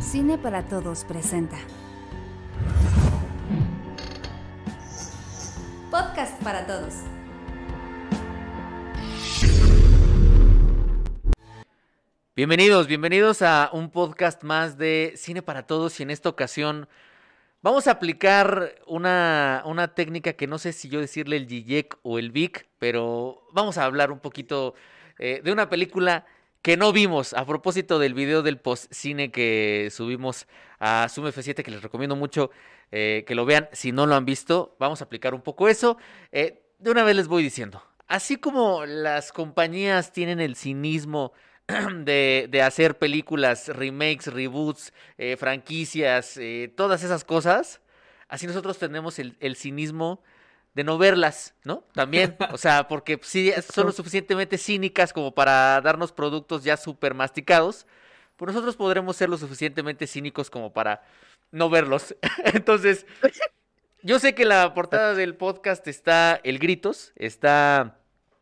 Cine para Todos presenta. Podcast para Todos. Bienvenidos, bienvenidos a un podcast más de Cine para Todos y en esta ocasión vamos a aplicar una, una técnica que no sé si yo decirle el GIEC o el VIC, pero vamos a hablar un poquito eh, de una película que no vimos a propósito del video del post-cine que subimos a Zoom F7 que les recomiendo mucho eh, que lo vean si no lo han visto. Vamos a aplicar un poco eso. Eh, de una vez les voy diciendo, así como las compañías tienen el cinismo de, hacer películas, remakes, reboots, franquicias, todas esas cosas, así nosotros tenemos el, el, cinismo de no verlas, ¿no? También, o sea, porque sí son lo suficientemente cínicas como para darnos productos ya súper masticados, pues nosotros podremos ser lo suficientemente cínicos como para no verlos. Entonces, yo sé que la portada del podcast está el Gritos, está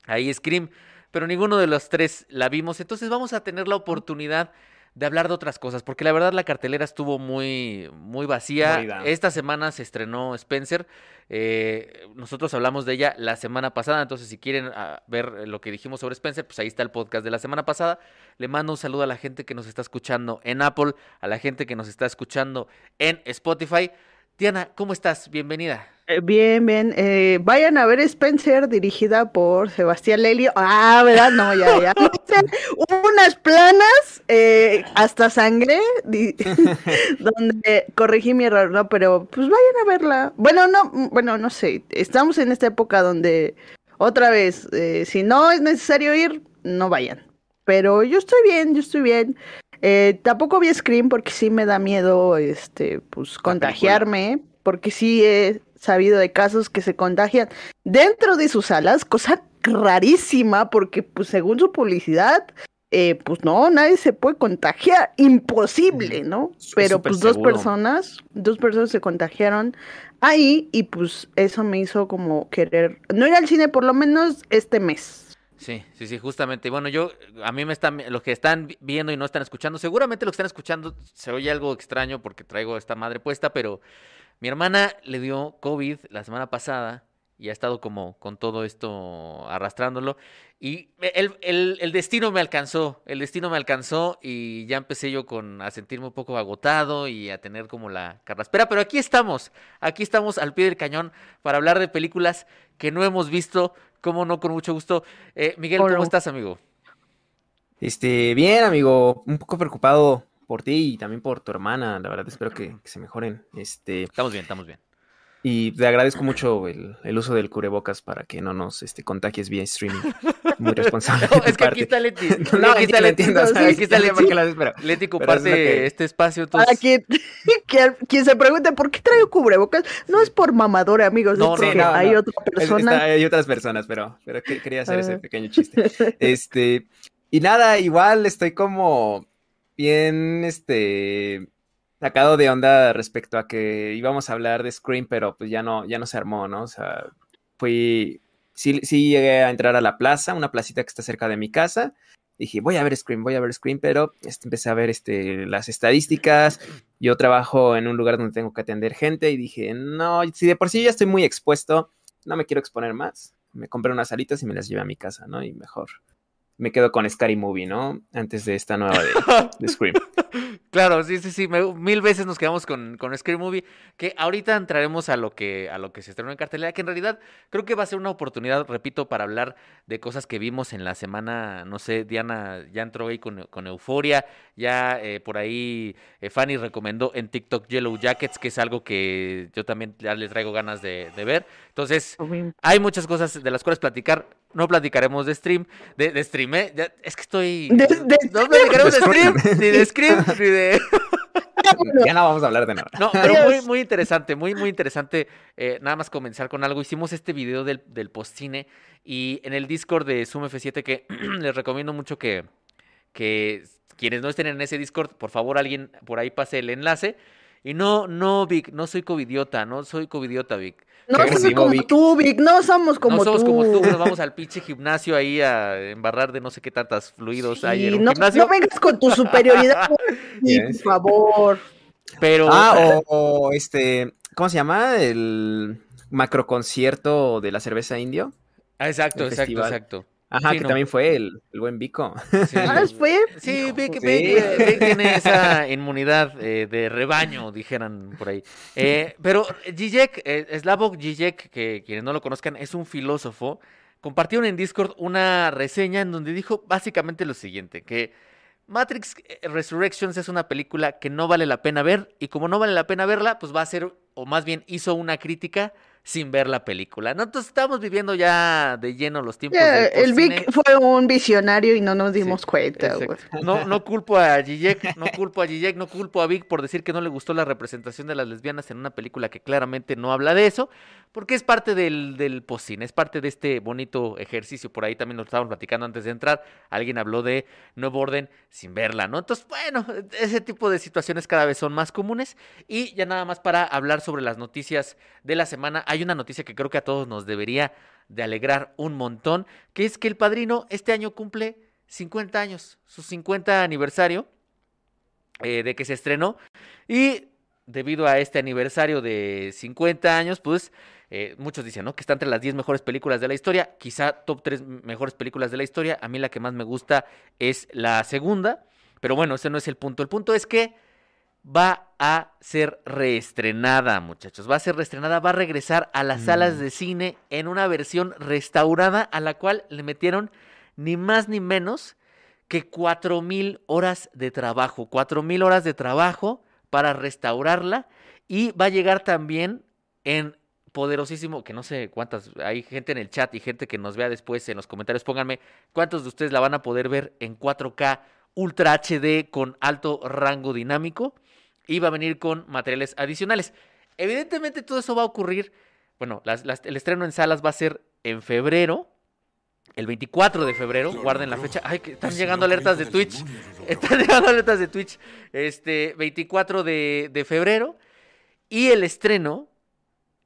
ahí Scream, pero ninguno de los tres la vimos. Entonces vamos a tener la oportunidad de hablar de otras cosas, porque la verdad la cartelera estuvo muy, muy vacía. Esta semana se estrenó Spencer. Eh, nosotros hablamos de ella la semana pasada, entonces si quieren uh, ver lo que dijimos sobre Spencer, pues ahí está el podcast de la semana pasada. Le mando un saludo a la gente que nos está escuchando en Apple, a la gente que nos está escuchando en Spotify. Diana, ¿cómo estás? Bienvenida. Eh, bien, bien. Eh, vayan a ver Spencer, dirigida por Sebastián Lelio. Ah, ¿verdad? No, ya, ya. Unas planas, eh, hasta sangre, donde corregí mi error, ¿no? Pero pues vayan a verla. Bueno, no, bueno, no sé. Estamos en esta época donde, otra vez, eh, si no es necesario ir, no vayan. Pero yo estoy bien, yo estoy bien. Tampoco vi Scream porque sí me da miedo, este, pues, contagiarme, porque sí he sabido de casos que se contagian dentro de sus salas, cosa rarísima, porque, pues, según su publicidad, eh, pues no, nadie se puede contagiar, imposible, ¿no? Pero pues dos personas, dos personas se contagiaron ahí y pues eso me hizo como querer no ir al cine por lo menos este mes. Sí, sí, sí, justamente. Bueno, yo, a mí me están, los que están viendo y no están escuchando, seguramente los que están escuchando se oye algo extraño porque traigo esta madre puesta, pero mi hermana le dio COVID la semana pasada y ha estado como con todo esto arrastrándolo. Y el, el, el, destino me alcanzó, el destino me alcanzó y ya empecé yo con a sentirme un poco agotado y a tener como la carraspera. Pero aquí estamos, aquí estamos al pie del cañón para hablar de películas que no hemos visto, como no, con mucho gusto. Eh, Miguel, ¿cómo estás, amigo? Este, bien, amigo, un poco preocupado por ti y también por tu hermana, la verdad espero que, que se mejoren. Este, estamos bien, estamos bien. Y te agradezco mucho el, el, uso del cubrebocas para que no nos este, contagies vía streaming. Muy responsable. no, es que aquí está Leti. No, aquí está Leti. Entiendo, aquí está Leti. Porque la Leti comparte que... este espacio. Entonces... Para quien, quien, quien, se pregunte por qué traigo cubrebocas, no es por mamador, amigos. No, es porque no, no, hay otra persona. Está, hay otras personas, pero, pero quería hacer ese pequeño chiste. Este, y nada, igual estoy como bien, este sacado de onda respecto a que íbamos a hablar de Scream, pero pues ya no, ya no se armó, ¿no? O sea, fui, sí, sí llegué a entrar a la plaza, una placita que está cerca de mi casa. Dije, voy a ver Scream, voy a ver Scream, pero este, empecé a ver este, las estadísticas. Yo trabajo en un lugar donde tengo que atender gente y dije, no, si de por sí ya estoy muy expuesto, no me quiero exponer más. Me compré unas alitas y me las llevé a mi casa, ¿no? Y mejor me quedo con Scary Movie, ¿no? Antes de esta nueva de, de Scream. claro, sí, sí, sí. Me, mil veces nos quedamos con, con Scary Movie. Que ahorita entraremos a lo que, a lo que se estrenó en cartelera. Que en realidad creo que va a ser una oportunidad, repito, para hablar de cosas que vimos en la semana. No sé, Diana ya entró ahí con, con Euforia. Ya eh, por ahí eh, Fanny recomendó en TikTok Yellow Jackets, que es algo que yo también ya les traigo ganas de, de ver. Entonces, hay muchas cosas de las cuales platicar. No platicaremos de stream, de, de stream, ¿eh? Ya, es que estoy... De, de, no platicaremos de stream, ni de scream, ni de... ya no vamos a hablar de nada. No, pero muy, muy interesante, muy, muy interesante. Eh, nada más comenzar con algo. Hicimos este video del, del postcine y en el Discord de Zoom F7 que les recomiendo mucho que, que quienes no estén en ese Discord, por favor alguien por ahí pase el enlace Y no, no, Vic, no soy covidiota, no soy covidiota, Vic. No somos como Vic. tú, Vic, no somos como no somos tú. como tú, nos vamos al pinche gimnasio ahí a embarrar de no sé qué tantas fluidos hay en un no, gimnasio. no vengas con tu superioridad, Vic, por favor. Pero Ah, o, o este, ¿cómo se llama? El macroconcierto de la cerveza indio. Ah, exacto, el exacto, festival. exacto. Ajá, Sí, que no. también fue el, el buen Vico. Sí, Ah, fue. Sí, Vic, Vic, Sí. eh, Vic tiene esa inmunidad eh, de rebaño, dijeran por ahí. Eh, pero Zizek, eh, Slavoj Zizek, que quienes no lo conozcan, es un filósofo, compartieron en Discord una reseña en donde dijo básicamente lo siguiente, que Matrix eh, Resurrections es una película que no vale la pena ver y como no vale la pena verla, pues va a ser, o más bien hizo una crítica sin ver la película. ¿no? Entonces estamos viviendo ya de lleno los tiempos Ya, del el. Vic fue un visionario y no nos dimos Sí, cuenta. No, no culpo a Zizek, no culpo a Zizek, no culpo a Vic por decir que no le gustó la representación de las lesbianas en una película que claramente no habla de eso, porque es parte del, del postcine, es parte de este bonito ejercicio. Por ahí también lo estábamos platicando antes de entrar. Alguien habló de Nuevo Orden sin verla, ¿no? Entonces, bueno, ese tipo de situaciones cada vez son más comunes. Y ya nada más para hablar sobre las noticias de la semana, hay una noticia que creo que a todos nos debería de alegrar un montón, que es que el padrino este año cumple 50 años, su 50 aniversario eh, de que se estrenó. Y debido a este aniversario de 50 años, pues eh, muchos dicen, ¿no? Que está entre las 10 mejores películas de la historia, quizá top 3 mejores películas de la historia. A mí la que más me gusta es la segunda, pero bueno, ese no es el punto. El punto es que va a ser reestrenada, muchachos. Va a ser reestrenada, va a regresar a las salas Mm. de cine en una versión restaurada a la cual le metieron ni más ni menos que cuatro mil horas de trabajo. Cuatro mil horas de trabajo para restaurarla y va a llegar también en poderosísimo, que no sé cuántas, hay gente en el chat y gente que nos vea después en los comentarios, pónganme cuántos de ustedes la van a poder ver en 4K Ultra HD con alto rango dinámico y va a venir con materiales adicionales. Evidentemente todo eso va a ocurrir, bueno, las- las- el estreno en salas va a ser en febrero, el 24 de febrero, guarden la fecha. Ay, que están llegando alertas de Twitch. Están llegando alertas de Twitch. Este, 24 de, de febrero. Y el estreno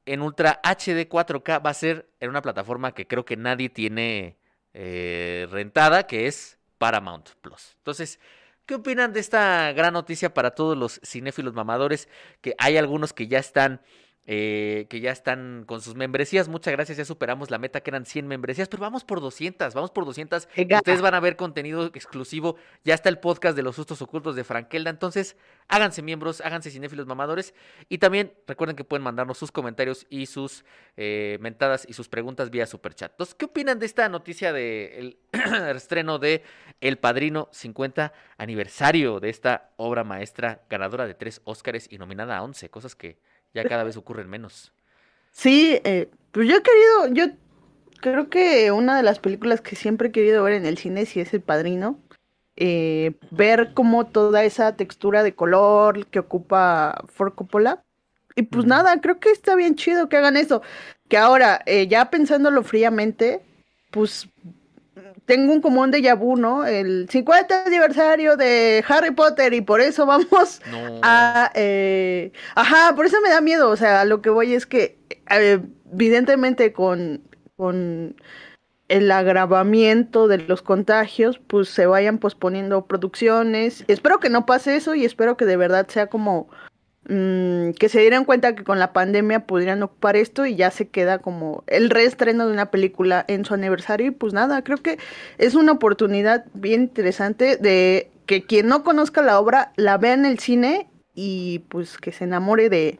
en Ultra HD 4K va a ser en una plataforma que creo que nadie tiene eh, rentada, que es Paramount Plus. Entonces, ¿qué opinan de esta gran noticia para todos los cinéfilos mamadores? Que hay algunos que ya están eh, que ya están con sus membresías. Muchas gracias, ya superamos la meta que eran 100 membresías, pero vamos por 200, vamos por 200. Venga. Ustedes van a ver contenido exclusivo. Ya está el podcast de los sustos ocultos de Frankelda. Entonces, háganse miembros, háganse cinéfilos mamadores. Y también recuerden que pueden mandarnos sus comentarios y sus eh, mentadas y sus preguntas vía superchat. Entonces, ¿qué opinan de esta noticia del estreno de El Padrino 50 aniversario de esta obra maestra ganadora de tres Óscares y nominada a 11? Cosas que ya cada vez ocurren menos. Sí, eh, pues yo he querido, yo creo que una de las películas que siempre he querido ver en el cine, si es El Padrino, eh, ver como toda esa textura de color que ocupa Ford Coppola. Y pues nada, creo que está bien chido que hagan eso. Que ahora, eh, ya pensándolo fríamente, pues tengo un común déjà vu, ¿no? El 50 aniversario de Harry Potter y por eso vamos No. a... eh, ajá, por eso me da miedo, o sea, lo que voy es que eh, evidentemente con, con el agravamiento de los contagios, pues se vayan posponiendo producciones. Espero que no pase eso y espero que de verdad sea como mm, que se dieran cuenta que con la pandemia pudieran ocupar esto y ya se queda como el reestreno de una película en su aniversario y pues nada, creo que es una oportunidad bien interesante de que quien no conozca la obra la vea en el cine y pues que se enamore de,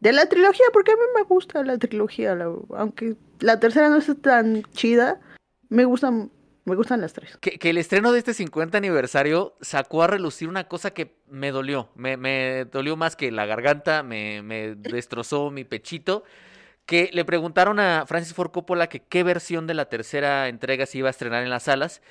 de la trilogía, porque a mí me gusta la trilogía, la- aunque la tercera no es tan chida, me gustan, me gustan las tres. Que, que el estreno de este 50 aniversario sacó a relucir una cosa que me dolió. Me, me dolió más que la garganta, me, me destrozó mi pechito. Que le preguntaron a Francis Ford Coppola que qué versión de la tercera entrega se iba a estrenar en las salas.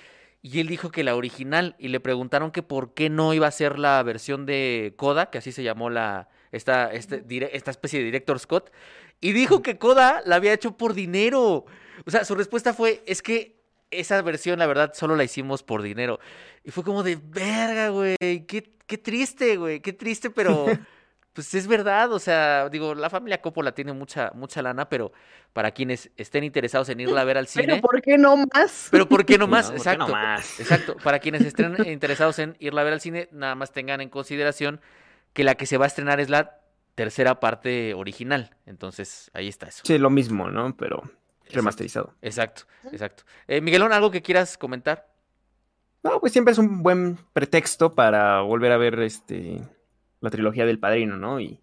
Y él dijo que la original. Y le preguntaron que por qué no iba a ser la versión de Coda, que así se llamó la, esta, este, esta especie de director Scott. Y dijo que Coda la había hecho por dinero. O sea, su respuesta fue, es que esa versión, la verdad, solo la hicimos por dinero. Y fue como de, verga, güey, qué, qué triste, güey, qué triste, pero, pues es verdad, o sea, digo, la familia Coppola tiene mucha, mucha lana, pero para quienes estén interesados en irla a ver al cine. Pero ¿por qué no más? Pero ¿por qué no más? No, ¿por qué exacto. no más? Exacto. Para quienes estén interesados en irla a ver al cine, nada más tengan en consideración que la que se va a estrenar es la tercera parte original. Entonces, ahí está eso. Sí, lo mismo, ¿no? Pero remasterizado. Exacto, exacto. Eh, Miguelón, ¿algo que quieras comentar? No, pues siempre es un buen pretexto para volver a ver este la trilogía del Padrino, ¿no? Y,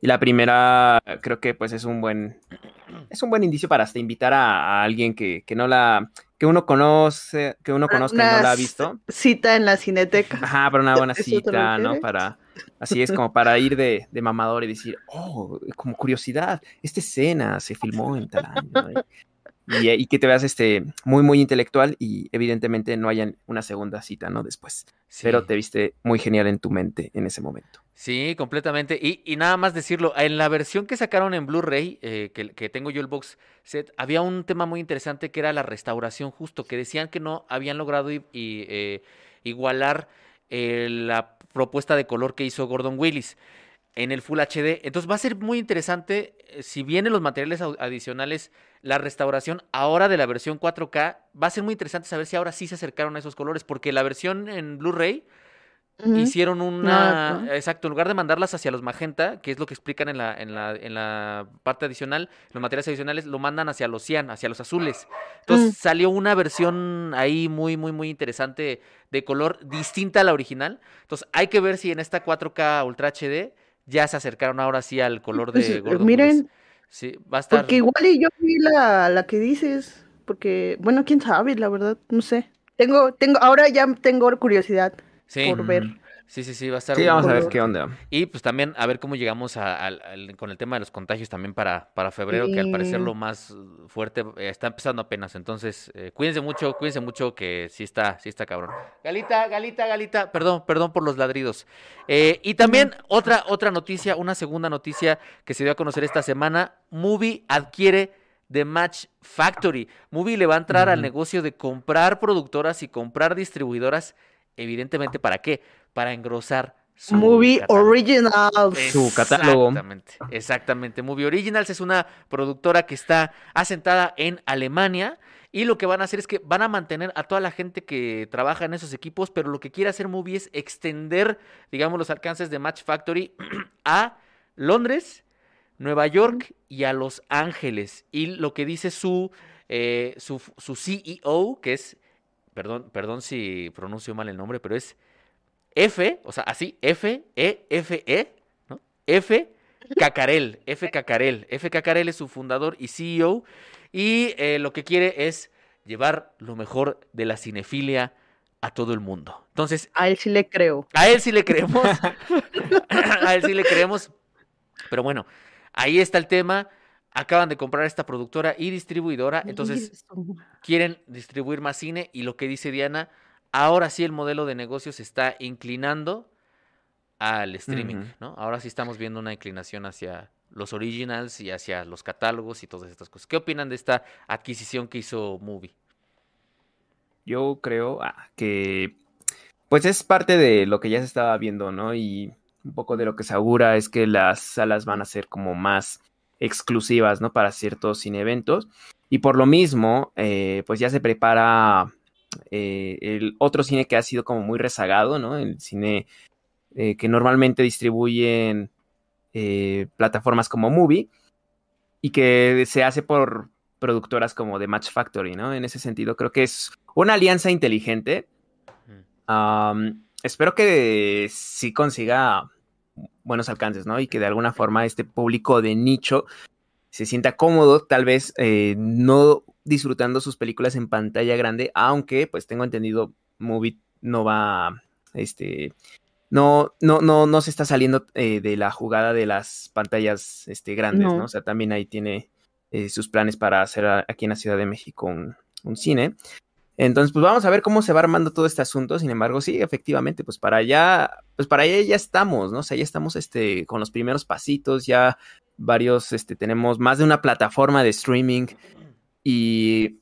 y la primera creo que pues es un buen es un buen indicio para hasta invitar a, a alguien que, que no la que uno conoce, que uno conozca y no la ha Una visto. Cita en la cineteca. Ajá, para una buena ¿Eso te cita, ¿no? Para así es como para ir de, de mamador y decir, oh, como curiosidad, esta escena se filmó en tal año, ¿no? Y, y que te veas este muy muy intelectual y evidentemente no haya una segunda cita, ¿no? Después. Sí. Pero te viste muy genial en tu mente en ese momento. Sí, completamente. Y, y nada más decirlo, en la versión que sacaron en Blu-ray, eh, que, que tengo yo el box set, había un tema muy interesante que era la restauración justo, que decían que no habían logrado i- eh, igualar eh, la propuesta de color que hizo Gordon Willis en el Full HD. Entonces va a ser muy interesante, eh, si vienen los materiales adicionales, la restauración ahora de la versión 4K, va a ser muy interesante saber si ahora sí se acercaron a esos colores, porque la versión en Blu-ray Hicieron una No, no. exacto en lugar de mandarlas hacia los magenta que es lo que explican en la en la en la parte adicional los materiales adicionales lo mandan hacia los cian hacia los azules entonces Mm. salió una versión ahí muy muy muy interesante de color distinta a la original entonces hay que ver si en esta 4K Ultra HD ya se acercaron ahora sí al color de Pues, Gordon miren, Willis. sí va a estar Porque igual y yo vi la, la que dices, porque, bueno, quién sabe, la verdad, no sé. Tengo, tengo, ahora ya tengo curiosidad sí por ver. sí sí sí va a estar Sí, vamos a ver qué onda. Y pues también a ver cómo llegamos a- con el tema de los contagios también para, para febrero, que al parecer lo más uh, fuerte eh, está empezando apenas. Entonces, eh, cuídense mucho, cuídense mucho que sí está, sí está cabrón. Galita, Galita, Galita, perdón, perdón por los ladridos. Eh, y también otra, otra noticia, una segunda noticia que se dio a conocer esta semana, Movie adquiere The Match Factory. Movie le va a entrar al negocio de comprar productoras y comprar distribuidoras, evidentemente, ¿para qué? Para engrosar su Movie catálogo. Originals. Su catálogo. Exactamente, exactamente. Movie Originals es una productora que está asentada en Alemania y lo que van a hacer es que van a mantener a toda la gente que trabaja en esos equipos, pero lo que quiere hacer Movie es extender, digamos, los alcances de Match Factory a Londres, Nueva York y a Los Ángeles. Y lo que dice su, eh, su, su CEO, que es, perdón, perdón si pronuncio mal el nombre, pero es F, o sea, así, F, E, F, E, ¿no? F. Cacarel, F. Cacarel. F. Cacarel es su fundador y CEO. Y eh, lo que quiere es llevar lo mejor de la cinefilia a todo el mundo. Entonces, A él sí le creo. a él sí le creemos. a él sí le creemos. Pero bueno, ahí está el tema. Acaban de comprar esta productora y distribuidora. Entonces, quieren distribuir más cine y lo que dice Diana, ahora sí el modelo de negocio se está inclinando al streaming. ¿no? Ahora sí estamos viendo una inclinación hacia los originals y hacia los catálogos y todas estas cosas. ¿Qué opinan de esta adquisición que hizo Movie? Yo creo ah, que pues es parte de lo que ya se estaba viendo, ¿no? Y un poco de lo que se augura es que las salas van a ser como más exclusivas, ¿no? Para ciertos cine eventos. Y por lo mismo, eh, pues ya se prepara eh, el otro cine que ha sido como muy rezagado, ¿no? El cine eh, que normalmente distribuyen plataformas como Movie y que se hace por productoras como The Match Factory, ¿no? En ese sentido, creo que es una alianza inteligente. Am, espero que sí consiga buenos alcances, ¿no? Y que de alguna forma este público de nicho se sienta cómodo, tal vez eh, no disfrutando sus películas en pantalla grande, aunque pues tengo entendido, Movie no va, este, no, no, no, no se está saliendo eh, de la jugada de las pantallas este, grandes, ¿no? No. O sea, también ahí tiene eh, sus planes para hacer a- aquí en la Ciudad de México un, un cine. Entonces, pues vamos a ver cómo se va armando todo este asunto. Sin embargo, sí, efectivamente, pues para allá, pues para allá ya estamos, ¿no? O sea, ya estamos este, con los primeros pasitos, ya varios, este, tenemos más de una plataforma de streaming y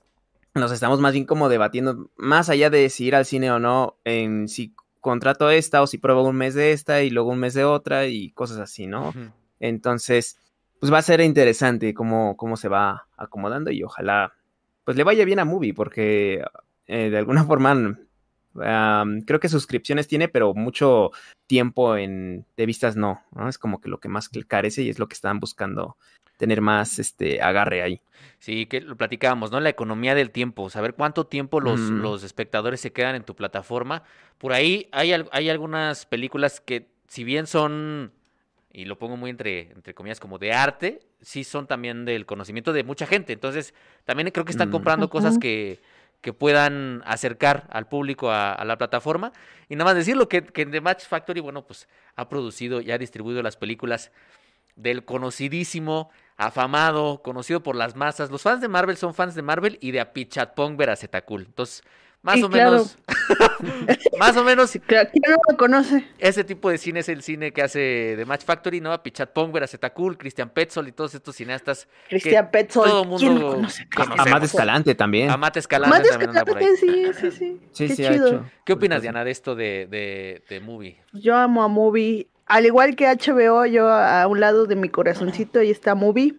nos estamos más bien como debatiendo, más allá de si ir al cine o no, en si contrato esta o si pruebo un mes de esta y luego un mes de otra y cosas así, ¿no? Entonces, pues va a ser interesante cómo, cómo se va acomodando y ojalá pues le vaya bien a Movie porque eh, de alguna forma creo que suscripciones tiene, pero mucho tiempo en, de vistas no, no, Es como que lo que más carece y es lo que están buscando tener más este agarre ahí. Sí, que lo platicábamos, ¿no? La economía del tiempo, saber cuánto tiempo los, los espectadores se quedan en tu plataforma. Por ahí hay, hay algunas películas que, si bien son, y lo pongo muy entre, entre comillas, como de arte, sí son también del conocimiento de mucha gente. Entonces, también creo que están comprando cosas que, que puedan acercar al público a, la plataforma. Y nada más decirlo que, que The Match Factory, bueno, pues ha producido y ha distribuido las películas del conocidísimo, afamado, conocido por las masas. Los fans de Marvel son fans de Marvel y de Apichatpong Veracetakul. Entonces, más o menos. más o menos. ¿Quién no lo conoce? Ese tipo de cine es el cine que hace The Match Factory, ¿no? Pichatpong, Veracetakul, Christian Petzold y todos estos cineastas. Christian Petzold. Todo el mundo ¿Quién lo conoce? Amate Escalante también. Amate Escalante Amate también anda por ahí. Sí, sí, sí. Sí, Qué sí, chido. ha hecho. ¿Qué opinas, Diana, de esto de, de, de Movie? Yo amo a Movie. Al igual que HBO, yo a un lado de mi corazoncito ahí está Movie.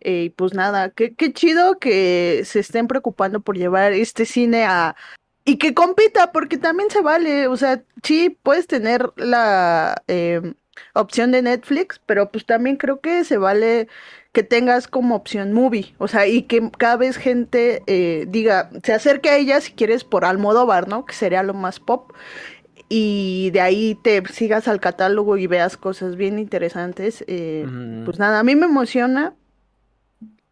Eh, Y pues nada, qué, qué chido que se estén preocupando por llevar este cine a... Y que compita, porque también se vale. O sea, sí, puedes tener la eh, opción de Netflix, pero pues también creo que se vale que tengas como opción movie. O sea, y que cada vez gente eh, diga, se acerque a ella si quieres por Almodóvar, ¿no? Que sería lo más pop y de ahí te sigas al catálogo y veas cosas bien interesantes. eh. Pues nada, a mí me emociona.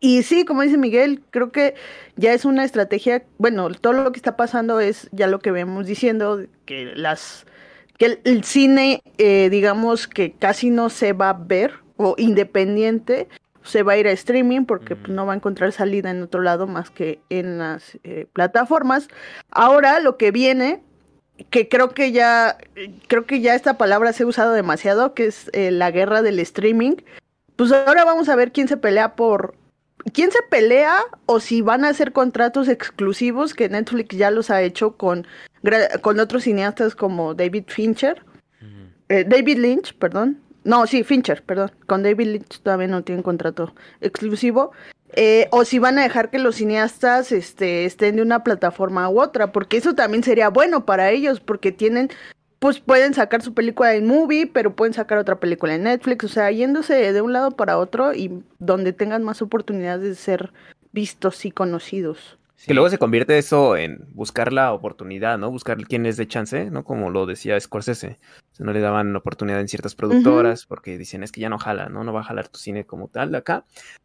Y sí, como dice Miguel, creo que ya es una estrategia, bueno, todo lo que está pasando es ya lo que vemos diciendo, que las que el, el cine, eh, digamos que casi no se va a ver, o independiente, se va a ir a streaming porque pues, no va a encontrar salida en otro lado más que en las eh, plataformas. Ahora lo que viene que creo que ya creo que ya esta palabra se ha usado demasiado, que es eh, la guerra del streaming. Pues ahora vamos a ver quién se pelea por quién se pelea o si van a hacer contratos exclusivos que Netflix ya los ha hecho con con otros cineastas como David Fincher, eh, David Lynch, perdón. No, sí, Fincher, perdón. Con David Lynch todavía no tienen contrato exclusivo. Eh, o si van a dejar que los cineastas este, estén de una plataforma u otra, porque eso también sería bueno para ellos, porque tienen, pues pueden sacar su película en movie, pero pueden sacar otra película en Netflix, o sea, yéndose de un lado para otro y donde tengan más oportunidades de ser vistos y conocidos. Que luego se convierte eso en buscar la oportunidad, ¿no? Buscar quién les dé chance, ¿no? Como lo decía Scorsese. O sea, no le daban oportunidad en ciertas productoras porque dicen, es que ya no jala, ¿no? No va a jalar tu cine como tal de acá.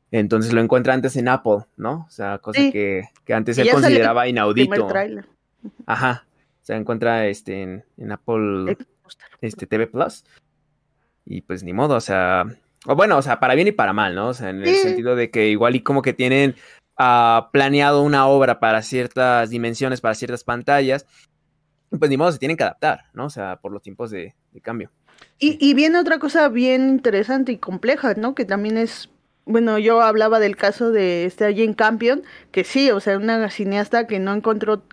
Entonces lo encuentra antes en Apple, ¿no? O sea, cosa Sí. que, que antes él consideraba inaudito. Ajá. Se encuentra este, en, en Apple este, TV Plus. Y pues ni modo, o sea. O bueno, o sea, para bien y para mal, ¿no? O sea, en el sentido de que igual y como que tienen ah, planeado una obra para ciertas dimensiones, para ciertas pantallas. Pues ni modo, se tienen que adaptar, ¿no? O sea, por los tiempos de, de cambio. Y, y viene otra cosa bien interesante y compleja, ¿no? Que también es, bueno, yo hablaba del caso de esta Jane Campion, que sí, o sea, una cineasta que no encontró,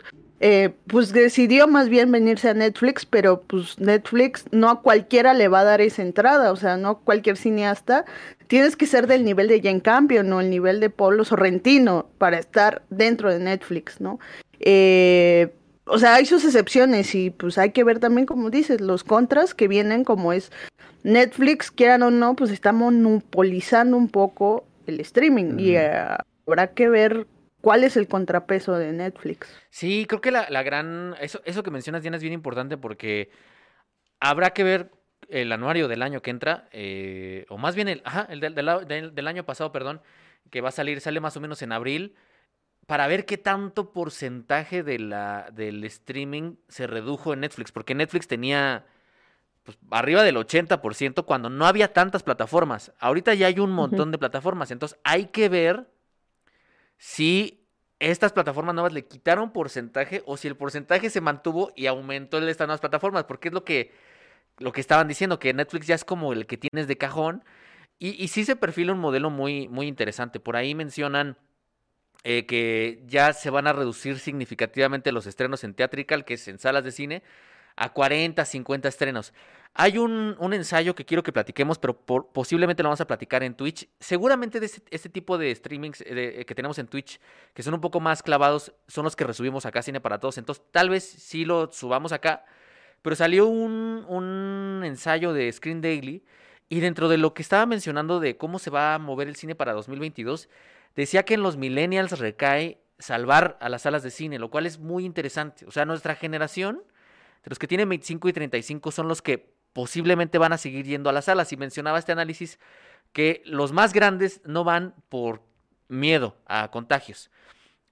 eh, pues decidió más bien venirse a Netflix, pero pues Netflix no a cualquiera le va a dar esa entrada, o sea, no a cualquier cineasta. Tienes que ser del nivel de Jane Campion o el nivel de Pablo Sorrentino para estar dentro de Netflix, ¿no? Eh, o sea, hay sus excepciones y pues hay que ver también, como dices, los contras que vienen, como es Netflix, quieran o no, pues está monopolizando un poco el streaming y habrá que ver cuál es el contrapeso de Netflix. Sí, creo que la, la gran. Eso, eso que mencionas, Diana, es bien importante porque habrá que ver el anuario del año que entra, eh, o más bien el, ajá, el del, año pasado, perdón, que va a salir, sale más o menos en abril, para ver qué tanto porcentaje de la, del streaming se redujo en Netflix, porque Netflix tenía pues, arriba del 80% cuando no había tantas plataformas. Ahorita ya hay un montón de plataformas, entonces hay que ver si estas plataformas nuevas le quitaron porcentaje o si el porcentaje se mantuvo y aumentó en estas nuevas plataformas, porque es lo que, lo que estaban diciendo, que Netflix ya es como el que tienes de cajón. Y, y sí se perfila un modelo muy, muy interesante. Por ahí mencionan eh, que ya se van a reducir significativamente los estrenos en Theatrical, que es en salas de cine, a 40, 50 estrenos. Hay un, un ensayo que quiero que platiquemos, pero posiblemente lo vamos a platicar en Twitch. Seguramente de este, tipo de streamings eh, que tenemos en Twitch, que son un poco más clavados, son los que resubimos acá Cine para Todos. Entonces, tal vez sí lo subamos acá. Pero salió un, un ensayo de Screen Daily y dentro de lo que estaba mencionando de cómo se va a mover el cine para 2022, decía que en los millennials recae salvar a las salas de cine, lo cual es muy interesante. O sea, nuestra generación, los que tienen 25 y 35, son los que posiblemente van a seguir yendo a las salas. Y mencionaba este análisis que los más grandes no van por miedo a contagios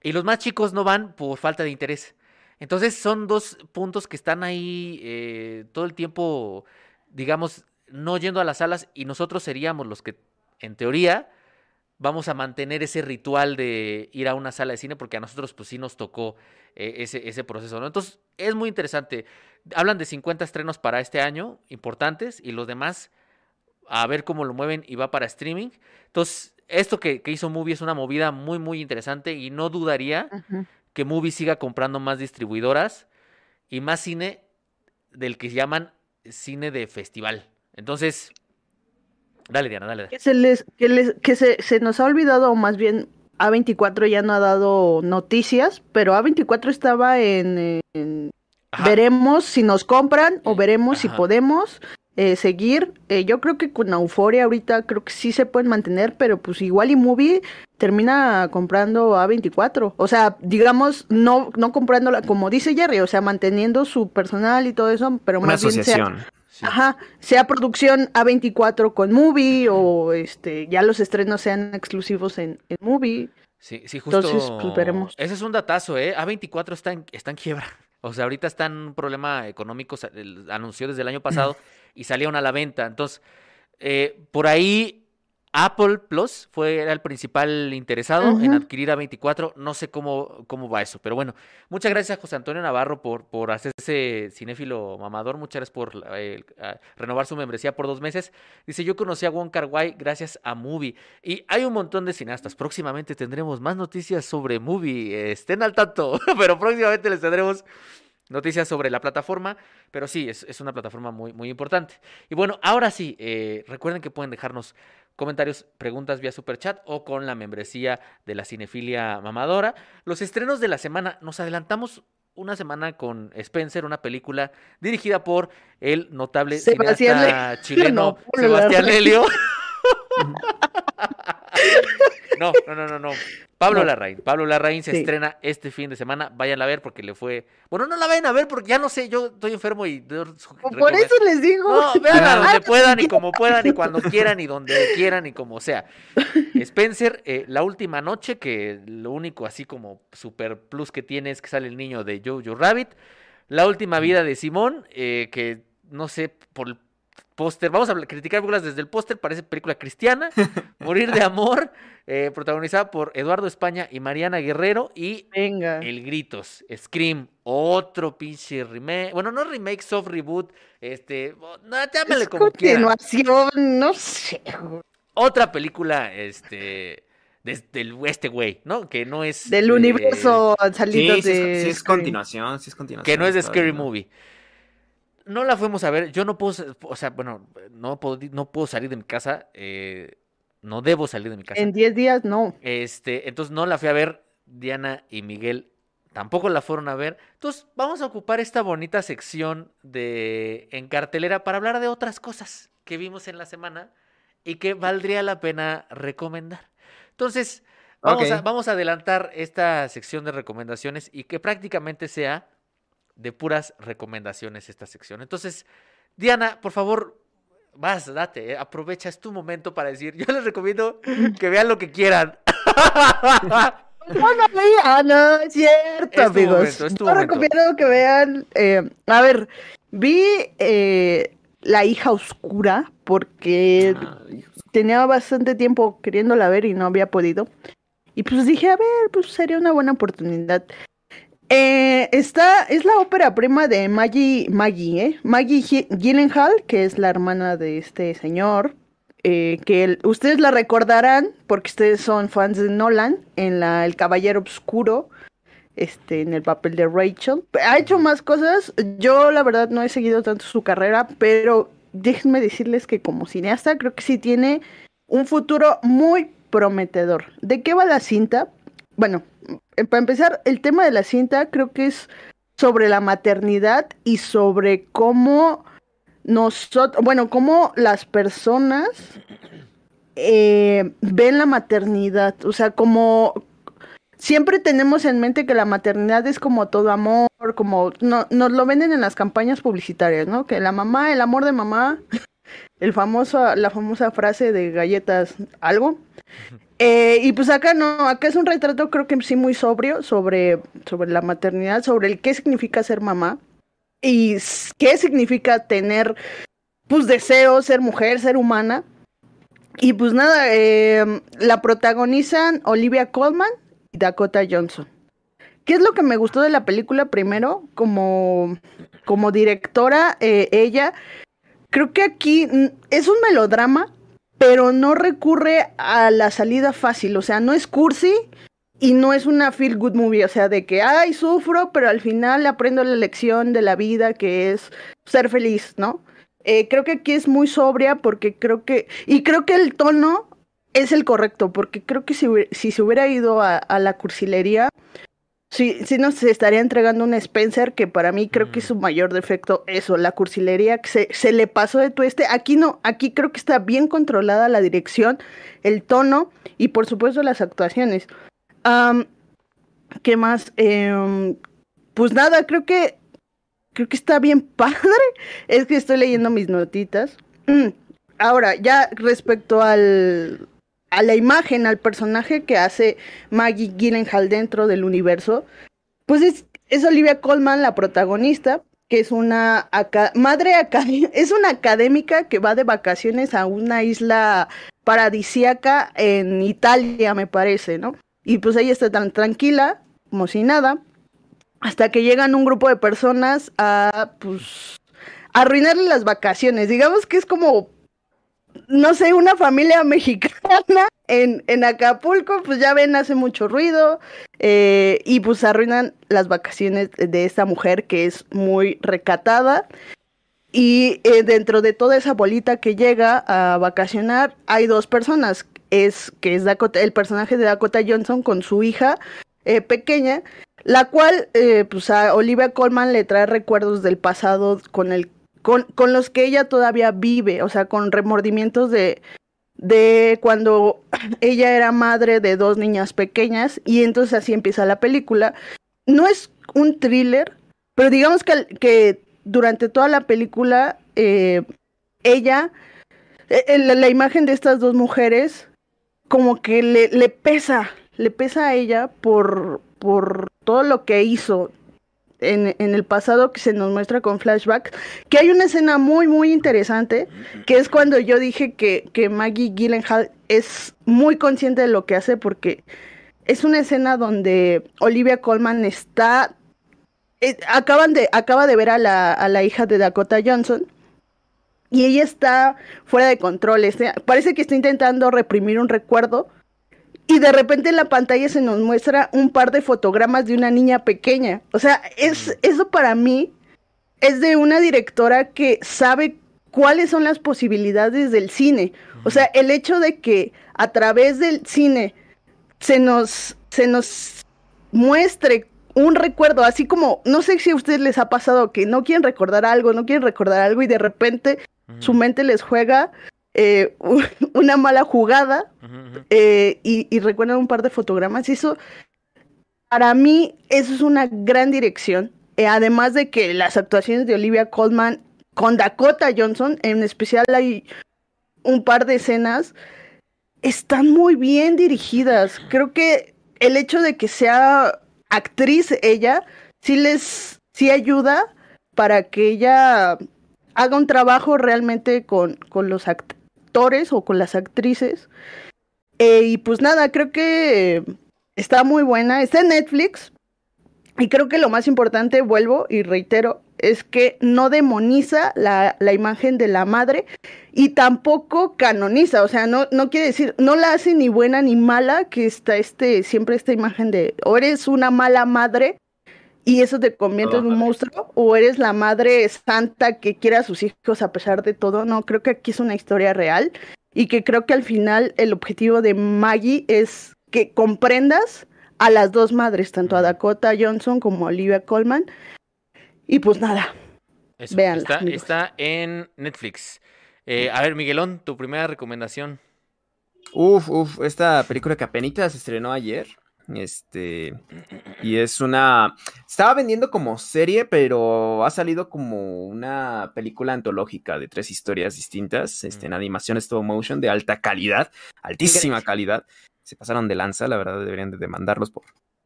y los más chicos no van por falta de interés. Entonces son dos puntos que están ahí eh, todo el tiempo, digamos, no yendo a las salas y nosotros seríamos los que, en teoría, vamos a mantener ese ritual de ir a una sala de cine porque a nosotros pues sí nos tocó eh, ese, ese proceso, ¿no? Entonces es muy interesante. Hablan de 50 estrenos para este año, importantes, y los demás a ver cómo lo mueven y va para streaming. Entonces, esto que, que hizo Movie es una movida muy, muy interesante y no dudaría que Movie siga comprando más distribuidoras y más cine del que llaman cine de festival. Entonces, dale, Diana, dale. Que se les, que les, que se, se nos ha olvidado, o más bien A24 ya no ha dado noticias, pero A24 estaba en, veremos si nos compran o veremos si podemos eh, seguir. Eh, yo creo que con Euforia ahorita creo que sí se pueden mantener, pero pues igual y Movie termina comprando A24. O sea, digamos, no, no comprándola, como dice Jerry, o sea, manteniendo su personal y todo eso, pero Una más bien sea, asociación. Sí. ajá, sea producción A24 con Movie o este ya los estrenos sean exclusivos en, en Movie. Sí, sí, justo. Entonces, pues, veremos. Ese es un datazo, ¿eh? A24 está en, está en quiebra. O sea, ahorita está en un problema económico, anunció desde el año pasado y salieron a la venta. Entonces, eh, por ahí Apple Plus fue era el principal interesado en adquirir A24. No sé cómo, cómo va eso, pero bueno. Muchas gracias a José Antonio Navarro por, por hacerse cinéfilo mamador. Muchas gracias por eh, a- renovar su membresía por dos meses. Dice, yo conocí a Wong Kar Wai gracias a Movie. Y hay un montón de cineastas. Próximamente tendremos más noticias sobre Movie. Estén al tanto. Pero próximamente les tendremos noticias sobre la plataforma. Pero sí, es, es una plataforma muy, muy importante. Y bueno, ahora sí, eh, recuerden que pueden dejarnos comentarios, preguntas vía superchat o con la membresía de la cinefilia mamadora. Los estrenos de la semana, nos adelantamos una semana con Spencer, una película dirigida por el notable Sebastián cineasta Le- chileno No, Sebastián. Lelio. No, no, no, no, no. Pablo No. Larraín. Pablo Larraín se Sí. estrena este fin de semana. Vayan a ver porque le fue. Bueno, no la vayan a ver porque ya no sé, yo estoy enfermo y. Por eso les digo. No, vean a donde puedan y como puedan y cuando quieran y donde quieran y como sea. Spencer, eh, la última noche, que lo único así como super plus que tiene es que sale el niño de Jojo Rabbit. La última vida de Simón, eh, que no sé, por el póster, vamos a criticar películas desde el póster, parece película cristiana. Morir de amor, eh, protagonizada por Eduardo España y Mariana Guerrero. Y Venga. el Gritos, Scream, otro pinche remake. Bueno, no remake, soft reboot. Este, no, llámale Es como continuación, no sé. Otra película, este, desde el este güey, ¿no? Que no es. Del de- universo Sí, salido sí, es, de. sí es Scream. continuación, sí es continuación. Que no es de Scary. Movie. No la fuimos a ver. Yo no puedo, o sea, bueno, no puedo, no puedo salir de mi casa. eh, no debo salir de mi casa. En 10 días no. Este, entonces no la fui a ver. Diana y Miguel tampoco la fueron a ver. Entonces vamos a ocupar esta bonita sección de en cartelera para hablar de otras cosas que vimos en la semana y que valdría la pena recomendar. Entonces, vamos, a, Ok. vamos a adelantar esta sección de recomendaciones y que prácticamente sea de puras recomendaciones esta sección. Entonces, Diana, por favor, vas, date, eh, aprovecha, es tu momento para decir, yo les recomiendo que vean lo que quieran. No, no veía, no, es cierto, Es amigos. momento, es tu Yo momento. recomiendo que vean. eh, a ver, vi eh, La hija oscura porque Ay, tenía bastante tiempo queriéndola ver y no había podido. Y pues dije, a ver, pues sería una buena oportunidad. Eh, esta es la ópera prima de Maggie, Maggie, ¿eh? Maggie Gi- Gyllenhaal, que es la hermana de este señor, eh, que ustedes la recordarán porque ustedes son fans de Nolan en El Caballero Oscuro. este, en el papel de Rachel. Ha hecho más cosas. Yo, la verdad, no he seguido tanto su carrera, pero déjenme decirles que como cineasta creo que sí tiene un futuro muy prometedor. ¿De qué va la cinta? Bueno, eh, para empezar, el tema de la cinta creo que es sobre la maternidad y sobre cómo nosotros, bueno, cómo las personas eh, ven la maternidad, o sea, como siempre tenemos en mente que la maternidad es como todo amor, como no, nos lo venden en las campañas publicitarias, ¿no? Que la mamá, el amor de mamá, el famoso, la famosa frase de galletas, algo. Eh, y pues acá no, acá es un retrato creo que sí muy sobrio sobre, sobre la maternidad, sobre el qué significa ser mamá y qué significa tener pues deseos, ser mujer, ser humana. Y pues nada, eh, la protagonizan Olivia Colman y Dakota Johnson. ¿Qué es lo que me gustó de la película primero? Como, como directora, eh, ella, creo que aquí es un melodrama, pero no recurre a la salida fácil, o sea, no es cursi y no es una feel good movie, o sea, de que, ay, sufro, pero al final aprendo la lección de la vida que es ser feliz, ¿no? Eh, creo que aquí es muy sobria porque creo que, y creo que el tono es el correcto, porque creo que si, si se hubiera ido a, la cursilería, sí, sí nos estaría entregando un Spencer que para mí creo que es su mayor defecto, eso, la cursilería, que se, se le pasó de tueste. Aquí no, aquí creo que está bien controlada la dirección, el tono y por supuesto las actuaciones. ¿Qué más? Em, pues nada, creo que creo que está bien padre. Es que estoy leyendo mis notitas. Mm, ahora, ya respecto al, a la imagen, al personaje que hace Maggie Gyllenhaal dentro del universo, pues es, es Olivia Colman la protagonista, que es una madre es una académica que va de vacaciones a una isla paradisíaca en Italia, me parece, ¿no? Y pues ella está tan tranquila, como si nada, hasta que llegan un grupo de personas a, pues, arruinarle las vacaciones. Digamos que es como no sé, una familia mexicana en, en Acapulco, pues ya ven, hace mucho ruido eh, y pues arruinan las vacaciones de esta mujer que es muy recatada. Y eh, dentro de toda esa bolita que llega a vacacionar, hay dos personas. Es que es Dakota, el personaje de Dakota Johnson con su hija eh, pequeña, la cual pues a Olivia Colman le trae recuerdos del pasado con el con, con los que ella todavía vive, o sea, con remordimientos de, de cuando ella era madre de dos niñas pequeñas y entonces así empieza la película. No es un thriller, pero digamos que, que durante toda la película eh, ella, eh, la, imagen de estas dos mujeres como que le, le pesa, le pesa a ella por, por todo lo que hizo, en, el pasado que se nos muestra con flashback, que hay una escena muy, muy interesante, que es cuando yo dije que, que Maggie Gyllenhaal es muy consciente de lo que hace porque es una escena donde Olivia Colman está... Eh, acaban de, acaba de ver a la, a la hija de Dakota Johnson y ella está fuera de control. Este, parece que está intentando reprimir un recuerdo y de repente en la pantalla se nos muestra un par de fotogramas de una niña pequeña. O sea, es, eso para mí es de una directora que sabe cuáles son las posibilidades del cine. O sea, el hecho de que a través del cine se nos, se nos muestre un recuerdo, así como, no sé si a ustedes les ha pasado que no quieren recordar algo, no quieren recordar algo y de repente su mente les juega eh, una mala jugada eh, y, recuerdan un par de fotogramas. Y eso, para mí, eso es una gran dirección. Eh, además de que las actuaciones de Olivia Colman con Dakota Johnson, en especial hay un par de escenas, están muy bien dirigidas. Creo que el hecho de que sea actriz ella, sí les, sí ayuda para que ella haga un trabajo realmente con, con los actores o con las actrices. Eh, y pues nada, creo que está muy buena. Está en Netflix. Y creo que lo más importante, vuelvo y reitero, es que no demoniza la, la, imagen de la madre y tampoco canoniza, o sea, no, no quiere decir, no la hace ni buena ni mala, que está este, siempre esta imagen de, o eres una mala madre y eso te convierte en un monstruo, o eres la madre santa que quiere a sus hijos a pesar de todo, no, creo que aquí es una historia real y que creo que al final el objetivo de Maggie es que comprendas a las dos madres, tanto a Dakota Johnson como a Olivia Colman. Y pues nada, vean está, está, en Netflix. Eh, a ver, Miguelón, tu primera recomendación. Uf, uf, esta película que apenas se estrenó ayer. Este. Y es una. Estaba vendiendo como serie, pero ha salido como una película antológica de tres historias distintas. Este, en animación stop motion de alta calidad, altísima calidad se pasaron de lanza, la verdad deberían de demandarlos por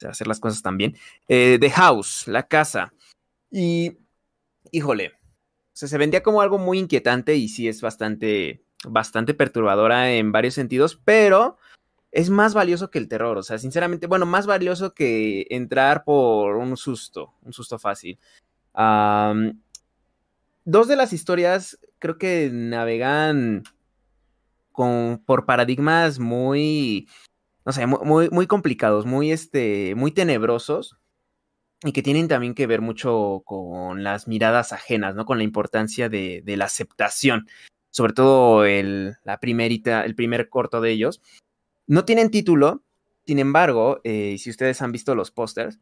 hacer las cosas tan bien. Eh, The House, la casa. Y, híjole, se vendía como algo muy inquietante y sí es bastante, bastante perturbadora en varios sentidos, pero es más valioso que el terror, o sea, sinceramente, bueno, más valioso que entrar por un susto, un susto fácil. dos de las historias creo que navegan con, por paradigmas muy no sé, muy, muy complicados, muy, este, muy tenebrosos y que tienen también que ver mucho con las miradas ajenas, ¿no? Con la importancia de, la aceptación, sobre todo el, la el primer corto de ellos. No tienen título, sin embargo, eh, si ustedes han visto los pósters,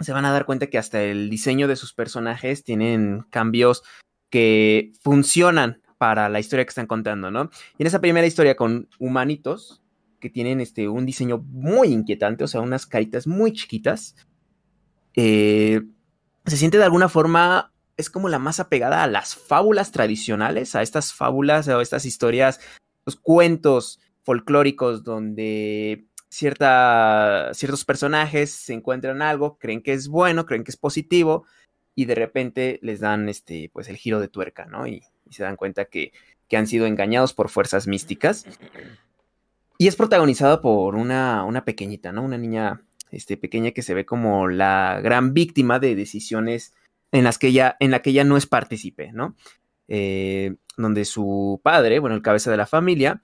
se van a dar cuenta que hasta el diseño de sus personajes tienen cambios que funcionan para la historia que están contando, ¿no? Y en esa primera historia con humanitos, que tienen este, un diseño muy inquietante, o sea, unas caritas muy chiquitas. Eh, se siente de alguna forma, es como la más apegada a las fábulas tradicionales, a estas fábulas o estas historias, los cuentos donde cierta, ciertos personajes se encuentran algo, creen que es bueno, creen que es positivo y de repente les dan este, pues el giro de tuerca, ¿no? Y, y se dan cuenta que, que han sido engañados por fuerzas místicas. Y es protagonizado por una, una pequeñita, ¿no? Una niña este, pequeña que se ve como la gran víctima de decisiones en las que ella, en la que ella no es partícipe, ¿no? Eh, donde su padre, bueno, el cabeza de la familia,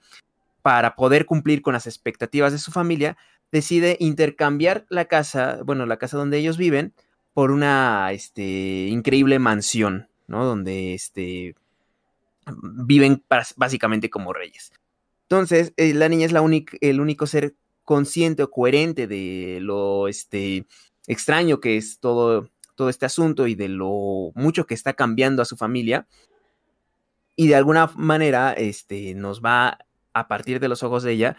para poder cumplir con las expectativas de su familia, decide intercambiar la casa, bueno, la casa donde ellos viven, por una este, increíble mansión, ¿no? Donde este, viven básicamente como reyes. Entonces, eh, la niña es la el único ser consciente o coherente de lo este, extraño que es todo, todo este asunto y de lo mucho que está cambiando a su familia. Y de alguna manera este, nos va, a partir de los ojos de ella,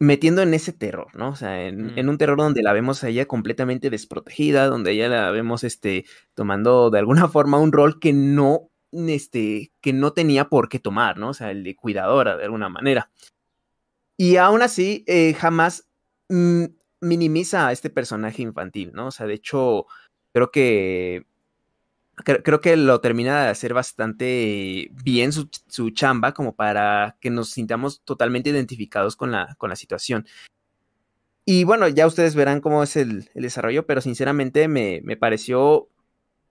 metiendo en ese terror, ¿no? O sea, en, en, mm. un terror donde la vemos a ella completamente desprotegida, donde ella la vemos este, tomando de alguna forma un rol que no este, que no tenía por qué tomar, ¿no? O sea, el de cuidadora de alguna manera. Y aún así, eh, jamás mm, minimiza a este personaje infantil, ¿no? O sea, de hecho, creo que creo, que lo termina de hacer bastante bien su, chamba como para que nos sintamos totalmente identificados con la, con la situación. Y bueno, ya ustedes verán cómo es el, el desarrollo, pero sinceramente me, me, pareció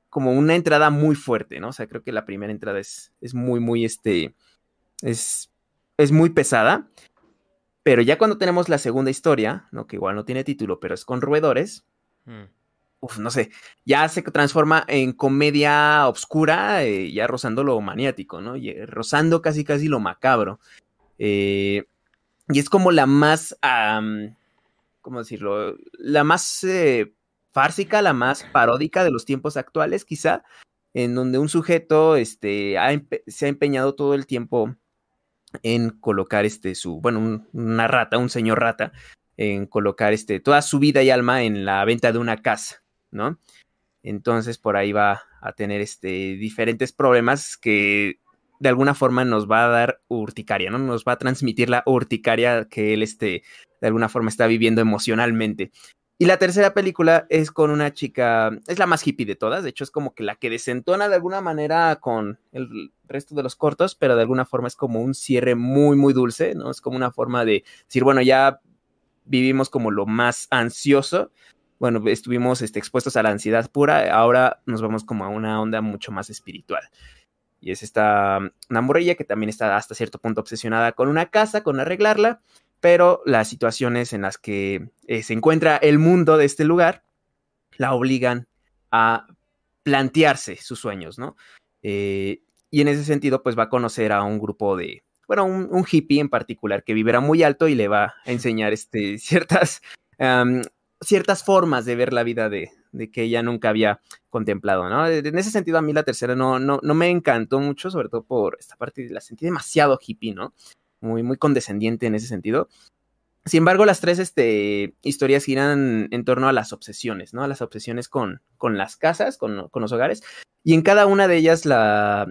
como una entrada muy fuerte, ¿no? O sea, creo que la primera entrada es, es muy, muy, este, es, es muy pesada. Pero ya cuando tenemos la segunda historia, ¿no? Que igual no tiene título, pero es con roedores. Mm. No sé, ya se transforma en comedia oscura, eh, ya rozando lo maniático, ¿no? Y, eh, rozando casi casi lo macabro. Eh, y es como la más, ¿cómo decirlo? La más fársica, la más paródica de los tiempos actuales, quizá, en donde un sujeto este, se ha empeñado todo el tiempo en colocar este su, bueno, una rata, un señor rata, en colocar este, toda su vida y alma en la venta de una casa, Entonces por ahí va a tener este, diferentes problemas que de alguna forma nos va a dar urticaria, ¿no? Nos va a transmitir la urticaria que él este, de alguna forma está viviendo emocionalmente. Y la tercera película es con una chica, es la más hippie de todas, de hecho es como que la que desentona de alguna manera con el resto de los cortos, pero de alguna forma es como un cierre muy, muy dulce, ¿no? Es como una forma de decir, bueno, ya vivimos como lo más ansioso bueno, estuvimos este, expuestos a la ansiedad pura, ahora nos vamos como a una onda mucho más espiritual. Y es esta una morrilla que también está hasta cierto punto obsesionada con una casa, con arreglarla, pero las situaciones en las que eh, se encuentra el mundo de este lugar la obligan a plantearse sus sueños, ¿no? Eh, y en ese sentido, pues va a conocer a un grupo de, bueno, un, hippie en particular que vivirá muy alto y le va a enseñar este, ciertas, ciertas formas de ver la vida de, que ella nunca había contemplado, ¿no? En ese sentido, a mí la tercera no, no, no me encantó mucho, sobre todo por esta parte, la sentí demasiado hippie, ¿no? Muy, muy condescendiente en ese sentido. Sin embargo, las tres este, historias giran en torno a las obsesiones, ¿no? A las obsesiones con, con las casas, con, con, los hogares. Y en cada una de ellas la,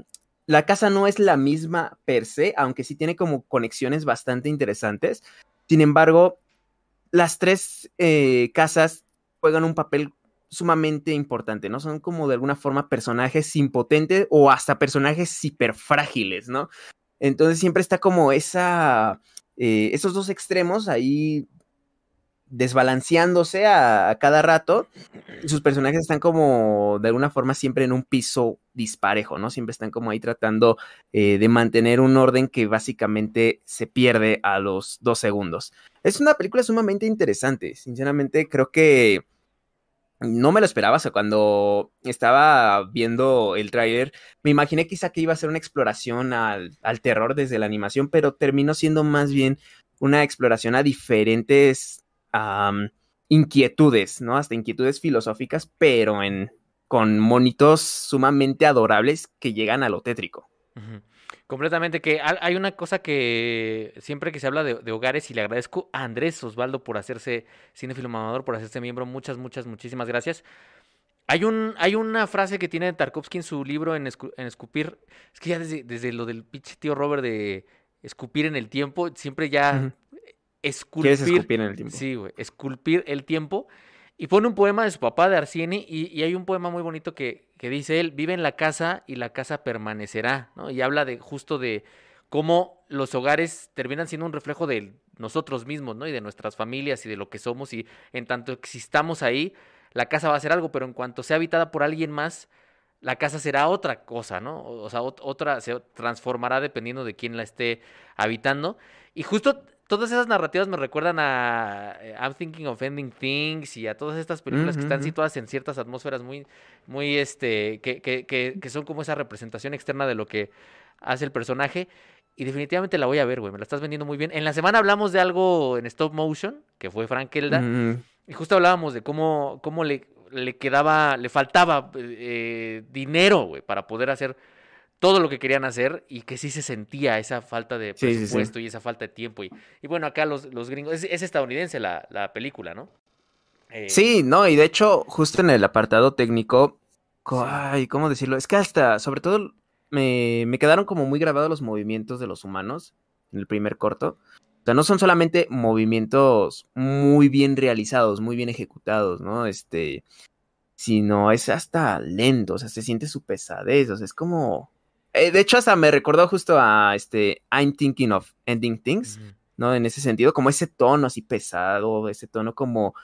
la casa no es la misma per se, aunque sí tiene como conexiones bastante interesantes. Sin embargo, las tres eh, casas juegan un papel sumamente importante, ¿no? Son como de alguna forma personajes impotentes o hasta personajes hiperfrágiles, ¿no? Entonces siempre está como esa eh, esos dos extremos ahí desbalanceándose a, cada rato. Sus personajes están como de alguna forma siempre en un piso disparejo, ¿no? Siempre están como ahí tratando eh, de mantener un orden que básicamente se pierde a los dos segundos. Es una película sumamente interesante. Sinceramente, creo que no me lo esperaba. O sea, cuando estaba viendo el tráiler, me imaginé quizá que iba a ser una exploración al, terror desde la animación, pero terminó siendo más bien una exploración a diferentes inquietudes, ¿no? Hasta inquietudes filosóficas, pero en, con monitos sumamente adorables que llegan a lo tétrico. Completamente, que hay una cosa que siempre que se habla de, hogares, y le agradezco a Andrés Osvaldo por hacerse cinefilo mamador, por hacerse miembro, muchas, muchas, muchísimas gracias. Hay, un, hay una frase que tiene Tarkovsky en su libro en, Escupir, es que ya desde, lo del pinche tío Robert de escupir en el tiempo, siempre ya esculpir. escupir en el tiempo? Sí, güey, esculpir el tiempo. Y pone un poema de su papá, de Arsieni, y, hay un poema muy bonito que, que, dice él, vive en la casa y la casa permanecerá, ¿no? Y habla de justo de cómo los hogares terminan siendo un reflejo de nosotros mismos, ¿no? Y de nuestras familias y de lo que somos, y en tanto existamos ahí, la casa va a ser algo, pero en cuanto sea habitada por alguien más, la casa será otra cosa, ¿no? O sea, otra, se transformará dependiendo de quién la esté habitando. Y justo todas esas narrativas me recuerdan a eh, I'm Thinking of Ending Things y a todas estas películas que están situadas en ciertas atmósferas muy, muy, este, que, que, que, que, son como esa representación externa de lo que hace el personaje. Y definitivamente la voy a ver, güey, me la estás vendiendo muy bien. En la semana hablamos de algo en stop motion, que fue Frank Elda, y justo hablábamos de cómo, cómo le, le quedaba, le faltaba eh, dinero, güey, para poder hacer todo lo que querían hacer y que sí se sentía esa falta de presupuesto y esa falta de tiempo. Y, y bueno, acá los, los gringos, es, estadounidense la, la, película, ¿no? Eh, sí, no, y de hecho, justo en el apartado técnico, ay, ¿cómo decirlo? Es que hasta, sobre todo, me, me quedaron como muy grabados los movimientos de los humanos en el primer corto. O sea, no son solamente movimientos muy bien realizados, muy bien ejecutados, ¿no? Este, sino es hasta lento, o sea, se siente su pesadez, o sea, es como eh, de hecho, hasta me recordó justo a este I'm Thinking of Ending Things, ¿no? En ese sentido, como ese tono así pesado, ese tono como,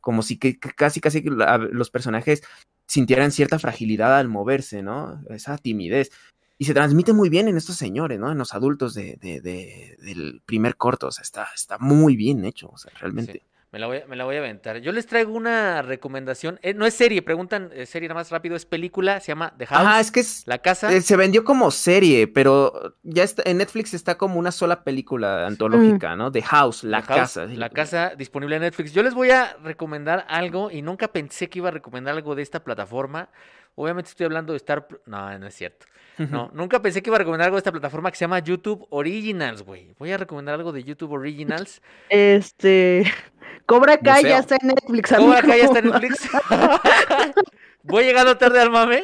como si que, casi, casi los personajes sintieran cierta fragilidad al moverse, ¿no? Esa timidez. Y se transmite muy bien en estos señores, ¿no? En los adultos de, de, del primer corto, o sea, está, está muy bien hecho, o sea, realmente. Me la, voy, me la voy a aventar. Yo les traigo una recomendación. Eh, no es serie, preguntan eh, serie nada más rápido. Es película, se llama The House. Ah, es que es. La casa. Eh, se vendió como serie, pero ya está, en Netflix está como una sola película antológica, mm. ¿no? The House, La Casa. La Casa disponible en Netflix. Yo les voy a recomendar algo y nunca pensé que iba a recomendar algo de esta plataforma. Obviamente estoy hablando de Star. No, no es cierto. No, nunca pensé que iba a recomendar algo de esta plataforma que se llama YouTube Originals, güey. Voy a recomendar algo de YouTube Originals. Este. Cobra Kai ya está en Netflix. Cobra Kai ya está en Netflix. Voy llegando tarde al mame.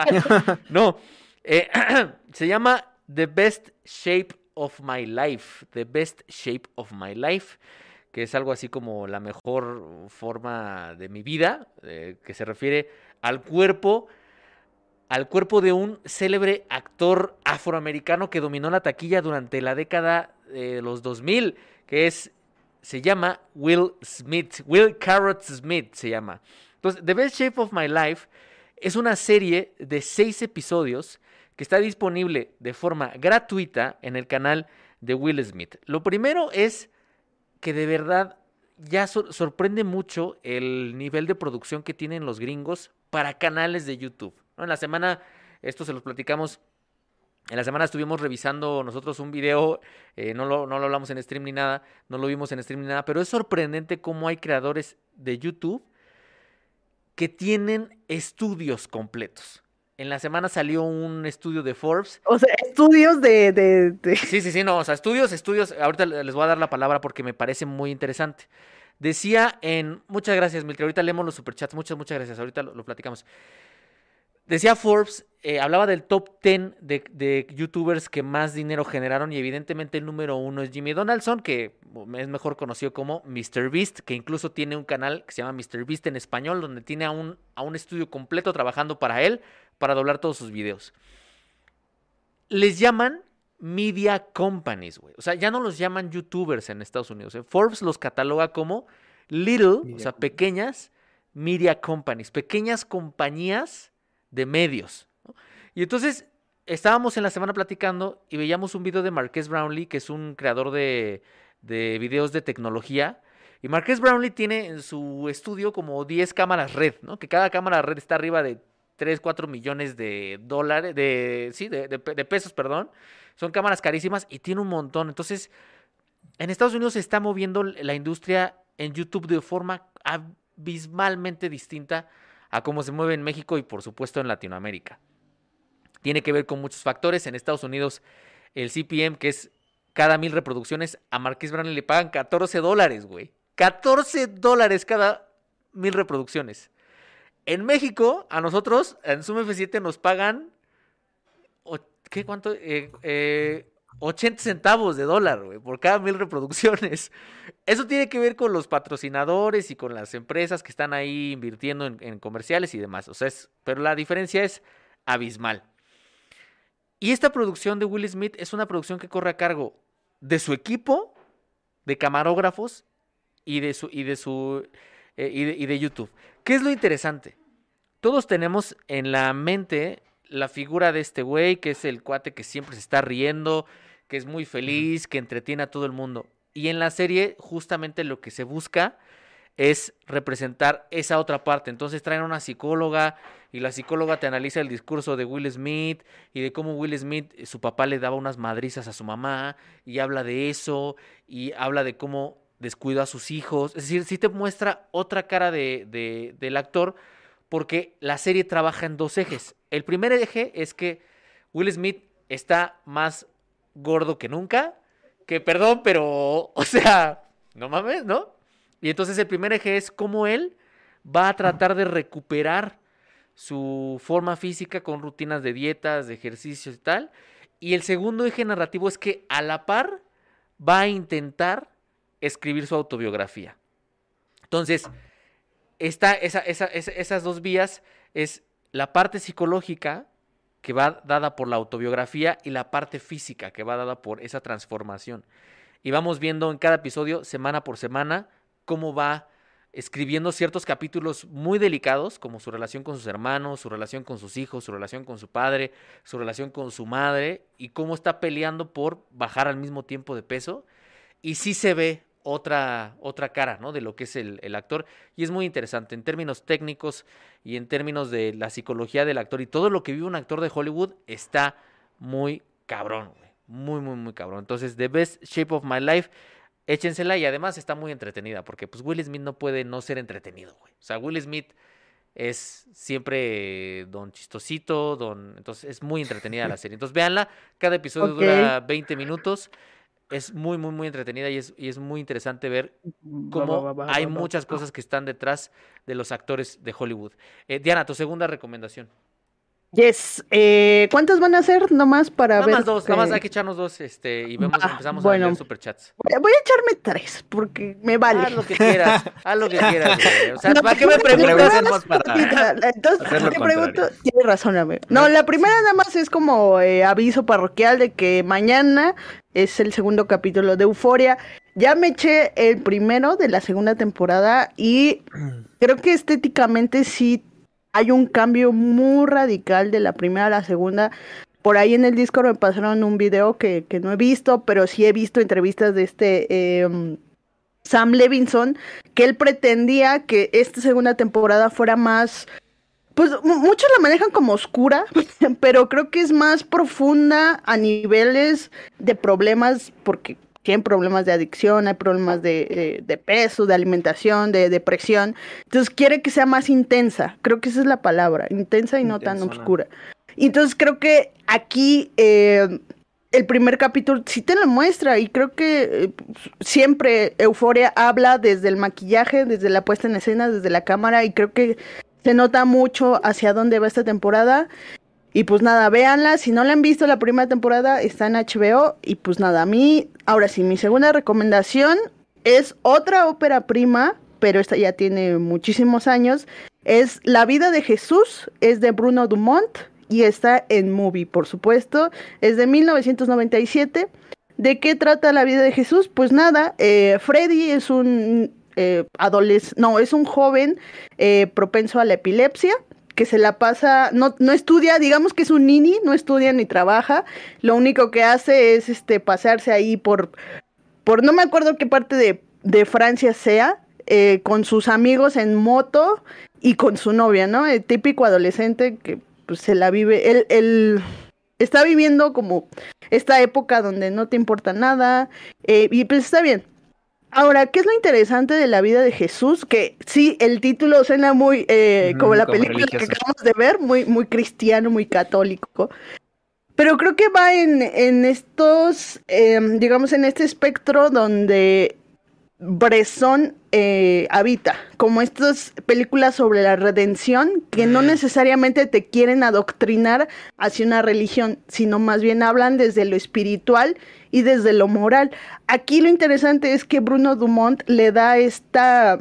no. Eh, se llama The Best Shape of My Life. The Best Shape of My Life. Que es algo así como la mejor forma de mi vida. Eh, que se refiere al cuerpo al cuerpo de un célebre actor afroamericano que dominó la taquilla durante la década de los 2000, que es se llama Will Smith, Will Carrot Smith se llama. Entonces, The Best Shape of My Life es una serie de seis episodios que está disponible de forma gratuita en el canal de Will Smith. Lo primero es que de verdad ya sorprende mucho el nivel de producción que tienen los gringos para canales de YouTube. En la semana, esto se los platicamos. En la semana estuvimos revisando nosotros un video, eh, no, lo, no lo hablamos en stream ni nada, no lo vimos en stream ni nada, pero es sorprendente cómo hay creadores de YouTube que tienen estudios completos. En la semana salió un estudio de Forbes. O sea, estudios de, Sí, sí, sí, no, o sea, estudios, estudios. Ahorita les voy a dar la palabra porque me parece muy interesante. Decía en... Muchas gracias, Milke. Ahorita leemos los superchats. Muchas, muchas gracias. Ahorita lo, platicamos. Decía Forbes, eh, hablaba del top 10 de, de, youtubers que más dinero generaron y evidentemente el número uno es Jimmy Donaldson, que es mejor conocido como MrBeast, que incluso tiene un canal que se llama MrBeast en español, donde tiene a un, a un estudio completo trabajando para él para doblar todos sus videos. Les llaman media companies, güey. O sea, ya no los llaman youtubers en Estados Unidos. ¿eh? Forbes los cataloga como little, o sea, pequeñas media companies, pequeñas compañías de medios. Y entonces estábamos en la semana platicando y veíamos un video de Marques Brownlee, que es un creador de, de videos de tecnología. Y Marques Brownlee tiene en su estudio como 10 cámaras red, ¿no? Que cada cámara red está arriba de 3, 4 millones de dólares, de, sí, de, pesos, perdón. Son cámaras carísimas y tiene un montón. Entonces, en Estados Unidos se está moviendo la industria en YouTube de forma abismalmente distinta a cómo se mueve en México y por supuesto en Latinoamérica. Tiene que ver con muchos factores. En Estados Unidos, el CPM, que es cada mil reproducciones, a Marqués Brown le pagan 14 dólares, güey. 14 dólares cada mil reproducciones. En México, a nosotros, en Zoom F7 nos pagan. ¿Qué cuánto? Eh, eh, 80 centavos de dólar, güey, por cada mil reproducciones. Eso tiene que ver con los patrocinadores y con las empresas que están ahí invirtiendo en, comerciales y demás. O sea, pero la diferencia es abismal. Y esta producción de Will Smith es una producción que corre a cargo de su equipo, de camarógrafos y de su, y de su eh, y, de, YouTube. ¿Qué es lo interesante? Todos tenemos en la mente la figura de este güey, que es el cuate que siempre se está riendo, que es muy feliz, que entretiene a todo el mundo. Y en la serie justamente lo que se busca es representar esa otra parte. Entonces traen a una psicóloga y la psicóloga te analiza el discurso de Will Smith y de cómo Will Smith, su papá le daba unas madrizas a su mamá y habla de eso y habla de cómo descuido a sus hijos. Es decir, sí te muestra otra cara de, del actor porque la serie trabaja en dos ejes. El primer eje es que Will Smith está más gordo que nunca, que perdón, pero, o sea, no mames, ¿no? Y entonces el primer eje es cómo él va a tratar de recuperar su forma física con rutinas de dietas, de ejercicios y tal. Y el segundo eje narrativo es que a la par va a intentar escribir su autobiografía. Entonces, esta, esa, esas dos vías es la parte psicológica que va dada por la autobiografía y la parte física que va dada por esa transformación. Y vamos viendo en cada episodio, semana por semana, cómo va escribiendo ciertos capítulos muy delicados, como su relación con sus hermanos, su relación con sus hijos, su relación con su padre, su relación con su madre, y cómo está peleando por bajar al mismo tiempo de peso. Y sí se ve otra, otra cara, ¿no? De lo que es el, actor. Y es muy interesante en términos técnicos y en términos de la psicología del actor y todo lo que vive un actor de Hollywood está muy cabrón, güey. Muy, muy, muy cabrón. Entonces, The Best Shape of My Life, échensela y además está muy entretenida porque pues Will Smith no puede no ser entretenido, güey. O sea, Will Smith es siempre don chistosito, don... Entonces es muy entretenida la serie. Entonces véanla, cada episodio dura 20 minutos es muy, muy, muy entretenida y es, y es muy interesante ver cómo hay muchas cosas que están detrás de los actores de Hollywood. Eh, Diana, tu segunda recomendación. Yes. Eh, ¿Cuántas van a ser nomás para nada ver? Más dos, nada más hay que echarnos dos este, y vemos, empezamos a ver superchats. Voy a echarme tres porque me vale. Haz lo que quieras, haz lo que quieras. O sea, ¿para qué me preguntas? Entonces, te pregunto, tienes razón, amigo. No, la primera nada más es como eh, aviso parroquial de que mañana es el segundo capítulo de Euforia. Ya me eché el primero de la segunda temporada y creo que estéticamente sí hay un cambio muy radical de la primera a la segunda. Por ahí en el Discord me pasaron un video que, no he visto, pero sí he visto entrevistas de este eh, Sam Levinson, que él pretendía que esta segunda temporada fuera más pues muchos la manejan como oscura, pero creo que es más profunda a niveles de problemas, porque tienen problemas de adicción, hay problemas de, de, peso, de alimentación, de depresión. Entonces quiere que sea más intensa, creo que esa es la palabra, intensa y no tan oscura. Entonces creo que aquí eh, el primer capítulo sí te lo muestra y creo que eh, siempre Euforia habla desde el maquillaje, desde la puesta en escena, desde la cámara y creo que se nota mucho hacia dónde va esta temporada. Y pues nada, véanla. Si no la han visto la primera temporada, está en HBO. Y pues nada, a mí, ahora sí, mi segunda recomendación es otra ópera prima, pero esta ya tiene muchísimos años. Es La vida de Jesús, es de Bruno Dumont y está en Movie, por supuesto. Es de 1997. ¿De qué trata la vida de Jesús? Pues nada, eh, Freddy es un eh, adolescente, no, es un joven eh, propenso a la epilepsia que se la pasa, no, no estudia, digamos que es un nini, no estudia ni trabaja, lo único que hace es este pasarse ahí por, por no me acuerdo qué parte de, de Francia sea, eh, con sus amigos en moto y con su novia, ¿no? El típico adolescente que pues, se la vive, él, él está viviendo como esta época donde no te importa nada, eh, y pues está bien, Ahora, ¿qué es lo interesante de la vida de Jesús? Que sí, el título suena muy eh, como la película que acabamos de ver, muy, muy cristiano, muy católico. Pero creo que va en, en estos, em, digamos, en este espectro donde Bresson eh, habita, como estas películas sobre la redención que no necesariamente te quieren adoctrinar hacia una religión, sino más bien hablan desde lo espiritual y desde lo moral. Aquí lo interesante es que Bruno Dumont le da esta,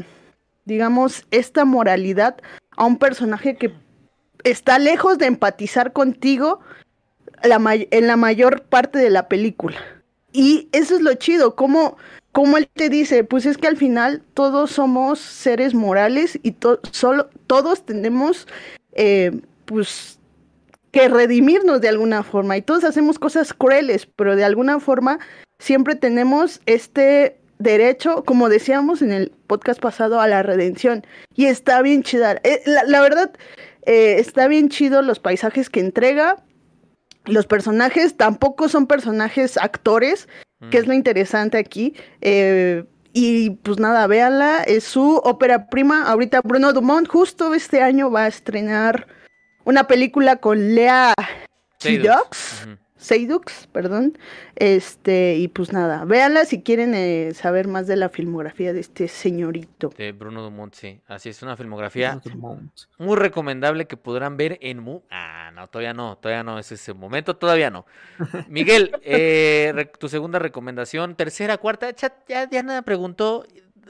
digamos, esta moralidad a un personaje que está lejos de empatizar contigo en la mayor parte de la película. Y eso es lo chido, como, como él te dice, pues es que al final todos somos seres morales y solo, todos tenemos, eh, pues, que redimirnos de alguna forma. Y todos hacemos cosas crueles, pero de alguna forma siempre tenemos este derecho, como decíamos en el podcast pasado, a la redención. Y está bien chida. Eh, la, verdad, eh, está bien chido los paisajes que entrega. Los personajes tampoco son personajes actores, que es lo interesante aquí. Eh, y pues nada, véanla, es su ópera prima. Ahorita Bruno Dumont justo este año va a estrenar una película con Lea Seydoux. Seydoux, perdón. Este, y pues nada, véanla si quieren eh, saber más de la filmografía de este señorito. De Bruno Dumont, sí. Así es, una filmografía muy recomendable que podrán ver en Mu. Ah, no, todavía no, todavía no es ese momento, todavía no. Miguel, eh, tu segunda recomendación, tercera, cuarta, chat, ya Diana preguntó,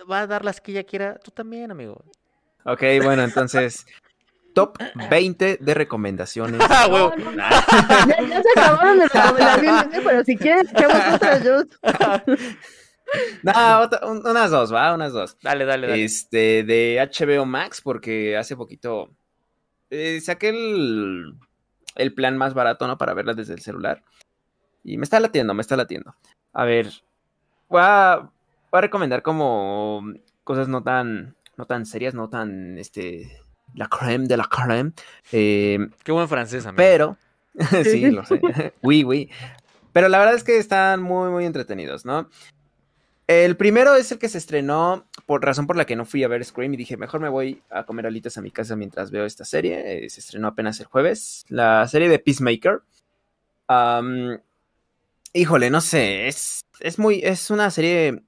va a dar las que ella quiera, tú también, amigo. Ok, bueno, entonces top 20 de recomendaciones. Ah, ya, se acabaron las recomendaciones, pero si quieren, echamos otras dos. No, unas dos, va, unas dos. Dale, dale, dale. Este, de HBO Max, porque hace poquito eh, saqué el, el plan más barato, ¿no? Para verlas desde el celular. Y me está latiendo, me está latiendo. A ver, voy a, voy a recomendar como cosas no tan, no tan serias, no tan, este, la creme de la creme. Eh, Qué buen francés, amigo. Pero, sí, lo sé. oui, oui. Pero la verdad es que están muy, muy entretenidos, ¿no? El primero es el que se estrenó por razón por la que no fui a ver Scream y dije, mejor me voy a comer alitas a mi casa mientras veo esta serie. Eh, se estrenó apenas el jueves. La serie de Peacemaker. híjole, no sé, es, es muy, es una serie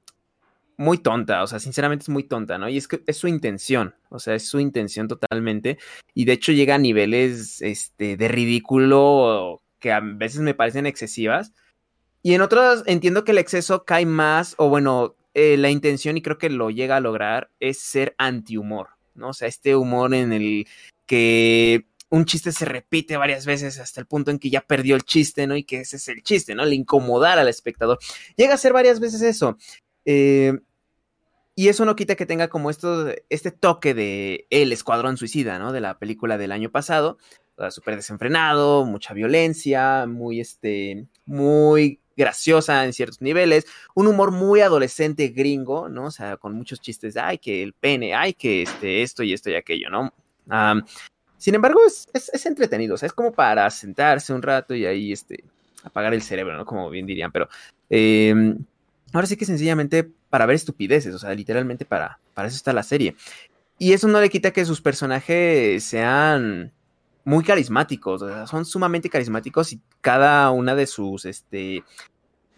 muy tonta, o sea, sinceramente es muy tonta, ¿no? Y es que es su intención, o sea, es su intención totalmente. Y de hecho llega a niveles este, de ridículo que a veces me parecen excesivas. Y en otros entiendo que el exceso cae más, o bueno, eh, la intención, y creo que lo llega a lograr, es ser antihumor, ¿no? O sea, este humor en el que un chiste se repite varias veces hasta el punto en que ya perdió el chiste, ¿no? Y que ese es el chiste, ¿no? El incomodar al espectador. Llega a ser varias veces eso. Eh, y eso no quita que tenga como esto, este toque de El Escuadrón Suicida, ¿no? De la película del año pasado. Súper desenfrenado, mucha violencia, muy, este, muy graciosa en ciertos niveles, un humor muy adolescente gringo, ¿no? O sea, con muchos chistes de, ay, que el pene, ay, que este, esto y esto y aquello, ¿no? sin embargo, es, es, entretenido, o sea, es como para sentarse un rato y ahí, este, apagar el cerebro, ¿no? Como bien dirían, pero eh, Ahora sí que sencillamente para ver estupideces, o sea, literalmente para, para eso está la serie. Y eso no le quita que sus personajes sean muy carismáticos, o sea, son sumamente carismáticos y cada una de sus, este,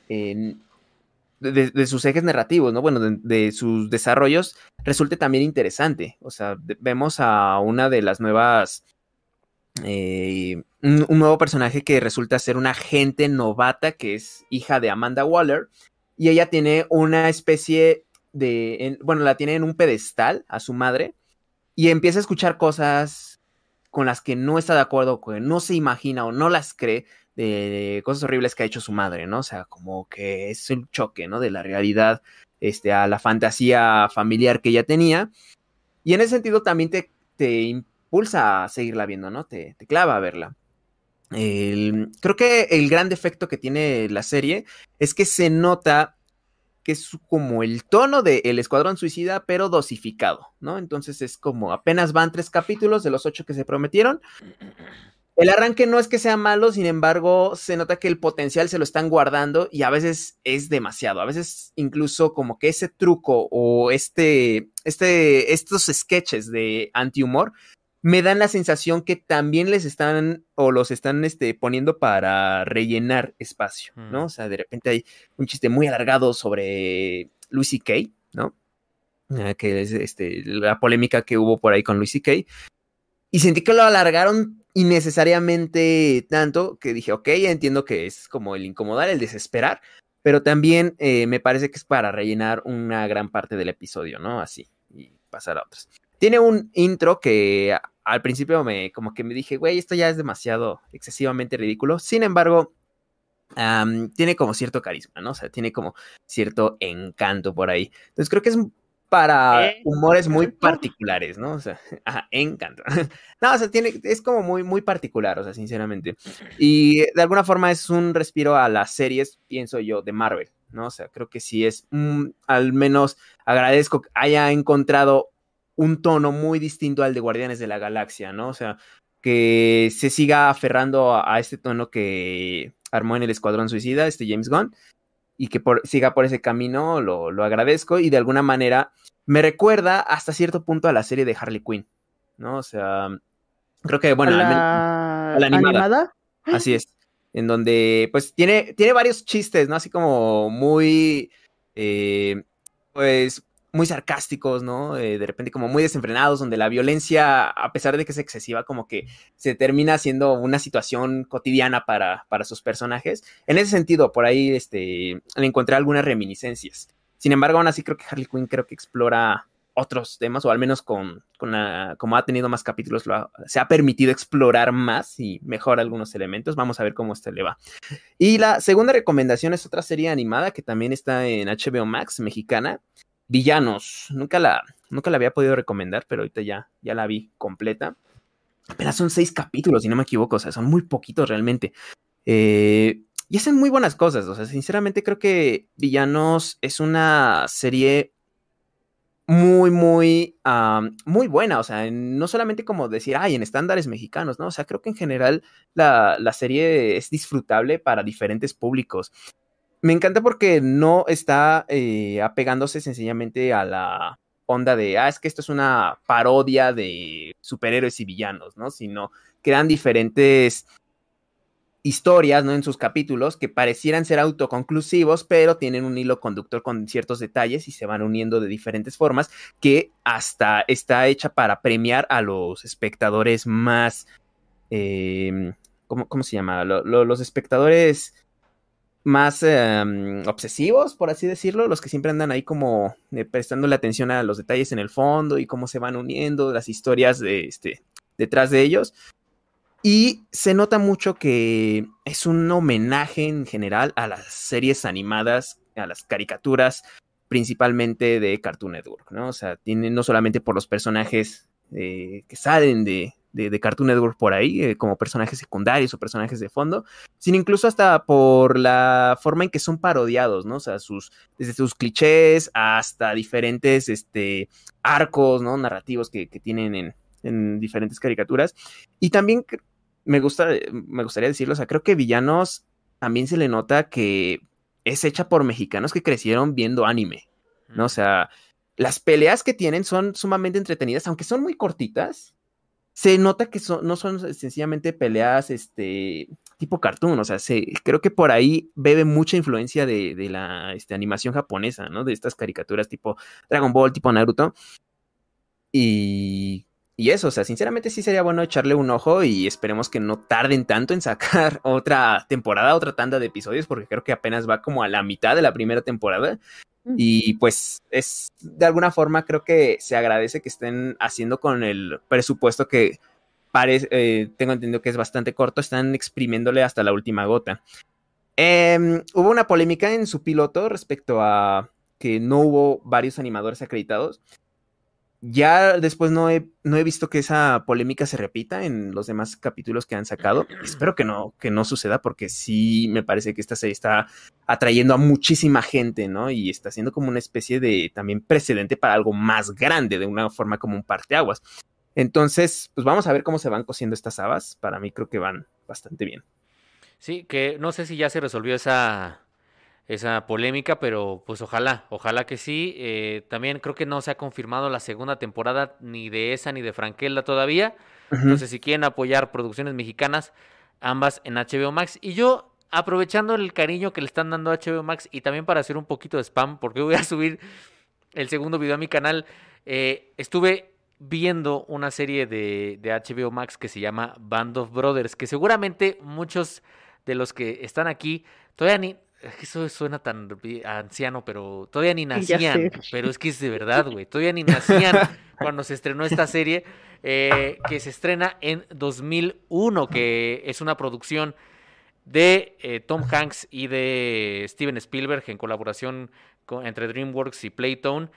de, sus ejes narrativos, ¿no? Bueno, de, sus desarrollos resulte también interesante. O sea, vemos a una de las nuevas, eh, un, nuevo personaje que resulta ser una agente novata que es hija de Amanda Waller y ella tiene una especie de, bueno, la tiene en un pedestal a su madre y empieza a escuchar cosas con las que no está de acuerdo, que no se imagina o no las cree de, cosas horribles que ha hecho su madre, ¿no? O sea, como que es un choque, ¿no? De la realidad este, a la fantasía familiar que ella tenía. Y en ese sentido también te, te impulsa a seguirla viendo, ¿no? Te, te clava a verla creo que el gran defecto que tiene la serie es que se nota que es como el tono de El Escuadrón Suicida, pero dosificado, ¿no? Entonces es como apenas van tres capítulos de los ocho que se prometieron. El arranque no es que sea malo, sin embargo, se nota que el potencial se lo están guardando y a veces es demasiado. A veces incluso como que ese truco o este, este, estos sketches de antihumor me dan la sensación que también les están o los están este, poniendo para rellenar espacio, ¿no? Mm. O sea, de repente hay un chiste muy alargado sobre Luis Kay, ¿no? Ah, que es este, la polémica que hubo por ahí con Luis Kay. Y sentí que lo alargaron innecesariamente tanto que dije, ok, entiendo que es como el incomodar, el desesperar, pero también eh, me parece que es para rellenar una gran parte del episodio, ¿no? Así, y pasar a otros. Tiene un intro que al principio me como que me dije, güey, esto ya es demasiado excesivamente ridículo. Sin embargo, tiene como cierto carisma, ¿no? O sea, tiene como cierto encanto por ahí. Entonces creo que es para humores muy particulares, ¿no? O sea, ajá, encanto. no, o sea, tiene, es como muy, muy particular, o sea, sinceramente. Y de alguna forma es un respiro a las series, pienso yo, de Marvel, ¿no? O sea, creo que sí es, al menos agradezco que haya encontrado un tono muy distinto al de Guardianes de la Galaxia, ¿no? O sea, que se siga aferrando a, este tono que armó en el Escuadrón Suicida, este James Gunn, y que siga por ese camino, lo, agradezco y de alguna manera me recuerda hasta cierto punto a la serie de Harley Quinn, ¿no? O sea, creo que, bueno, la, animada. Así es. En donde, pues, tiene, tiene varios chistes, ¿no? Así como muy, eh, pues, muy sarcásticos, ¿no? Eh, de repente como muy desenfrenados, donde la violencia, a pesar de que es excesiva, como que se termina siendo una situación cotidiana para, para sus personajes. En ese sentido, por ahí este, le encontré algunas reminiscencias. Sin embargo, aún así creo que Harley Quinn creo que explora otros temas, o al menos con, con como ha tenido más capítulos, se ha permitido explorar más y mejor algunos elementos. Vamos a ver cómo este le va. Y la segunda recomendación es otra serie animada que también está en HBO Max, mexicana. Villanos. Nunca la, nunca la había podido recomendar, pero ahorita ya, ya la vi completa. Apenas son seis capítulos, si no me equivoco, o sea, son muy poquitos realmente. Eh, y hacen muy buenas cosas, o sea, sinceramente creo que Villanos es una serie muy, muy, muy buena, o sea, no solamente como decir, ay, en estándares mexicanos, ¿no? O sea, creo que en general la, la serie es disfrutable para diferentes públicos me encanta porque no está eh, apegándose sencillamente a la onda de, ah, es que esto es una parodia de superhéroes y villanos, ¿no? Sino que dan diferentes historias, ¿no? En sus capítulos que parecieran ser autoconclusivos, pero tienen un hilo conductor con ciertos detalles y se van uniendo de diferentes formas que hasta está hecha para premiar a los espectadores más... Eh, ¿cómo, ¿cómo, se llama? los espectadores más em, obsesivos, por así decirlo, los que siempre andan ahí como eh, prestándole atención a los detalles en el fondo y cómo se van uniendo las historias de, este, detrás de ellos. Y se nota mucho que es un homenaje en general a las series animadas, a las caricaturas principalmente de Cartoon Network, ¿no? O sea, tiene no solamente por los personajes eh, que salen de, de, Cartoon Network por ahí, eh, como personajes secundarios o personajes de fondo, sino incluso hasta por la forma en que son parodiados, ¿no? O sea, sus, desde sus clichés hasta diferentes este, arcos, ¿no? Narrativos que, que tienen en, en, diferentes caricaturas. Y también me, gusta, me gustaría decirlo, o sea, creo que Villanos también se le nota que es hecha por mexicanos que crecieron viendo anime, ¿no? O sea, las peleas que tienen son sumamente entretenidas, aunque son muy cortitas. Se nota que no son sencillamente peleas este, tipo cartoon, o sea, creo que por ahí bebe mucha influencia de, la este, animación japonesa, ¿no? De estas caricaturas tipo Dragon Ball, tipo Naruto. Y y eso, o sea, sinceramente sí sería bueno echarle un ojo y esperemos que no tarden tanto en sacar otra temporada, otra tanda de episodios, porque creo que apenas va como a la mitad de la primera temporada. Y pues es, de alguna forma creo que se agradece que estén haciendo con el presupuesto que parece, eh, tengo entendido que es bastante corto, están exprimiéndole hasta la última gota. Em, hubo una polémica en su piloto respecto a que no hubo varios animadores acreditados. Ya después no he, no he visto que esa polémica se repita en los demás capítulos que han sacado. Espero que no, que no suceda porque sí me parece que esta serie está atrayendo a muchísima gente, ¿no? Y está siendo como una especie de también precedente para algo más grande, de una forma como un parteaguas. Entonces, pues vamos a ver cómo se van cosiendo estas habas. Para mí creo que van bastante bien. Sí, que no sé si ya se resolvió esa esa polémica, pero pues ojalá, ojalá que sí. Eh, también creo que no se ha confirmado la segunda temporada ni de esa ni de Frankelda todavía. Entonces, si quieren apoyar producciones mexicanas, ambas en HBO Max. Y yo, aprovechando el cariño que le están dando a HBO Max y también para hacer un poquito de spam, porque voy a subir el segundo video a mi canal, eh, estuve viendo una serie de, de HBO Max que se llama Band of Brothers, que seguramente muchos de los que están aquí todavía ni, eso suena tan anciano, pero todavía ni nacían. Pero es que es de verdad, güey. Todavía ni nacían cuando se estrenó esta serie, eh, que se estrena en 2001, que es una producción de eh, Tom Hanks y de Steven Spielberg en colaboración entre DreamWorks y Playtone,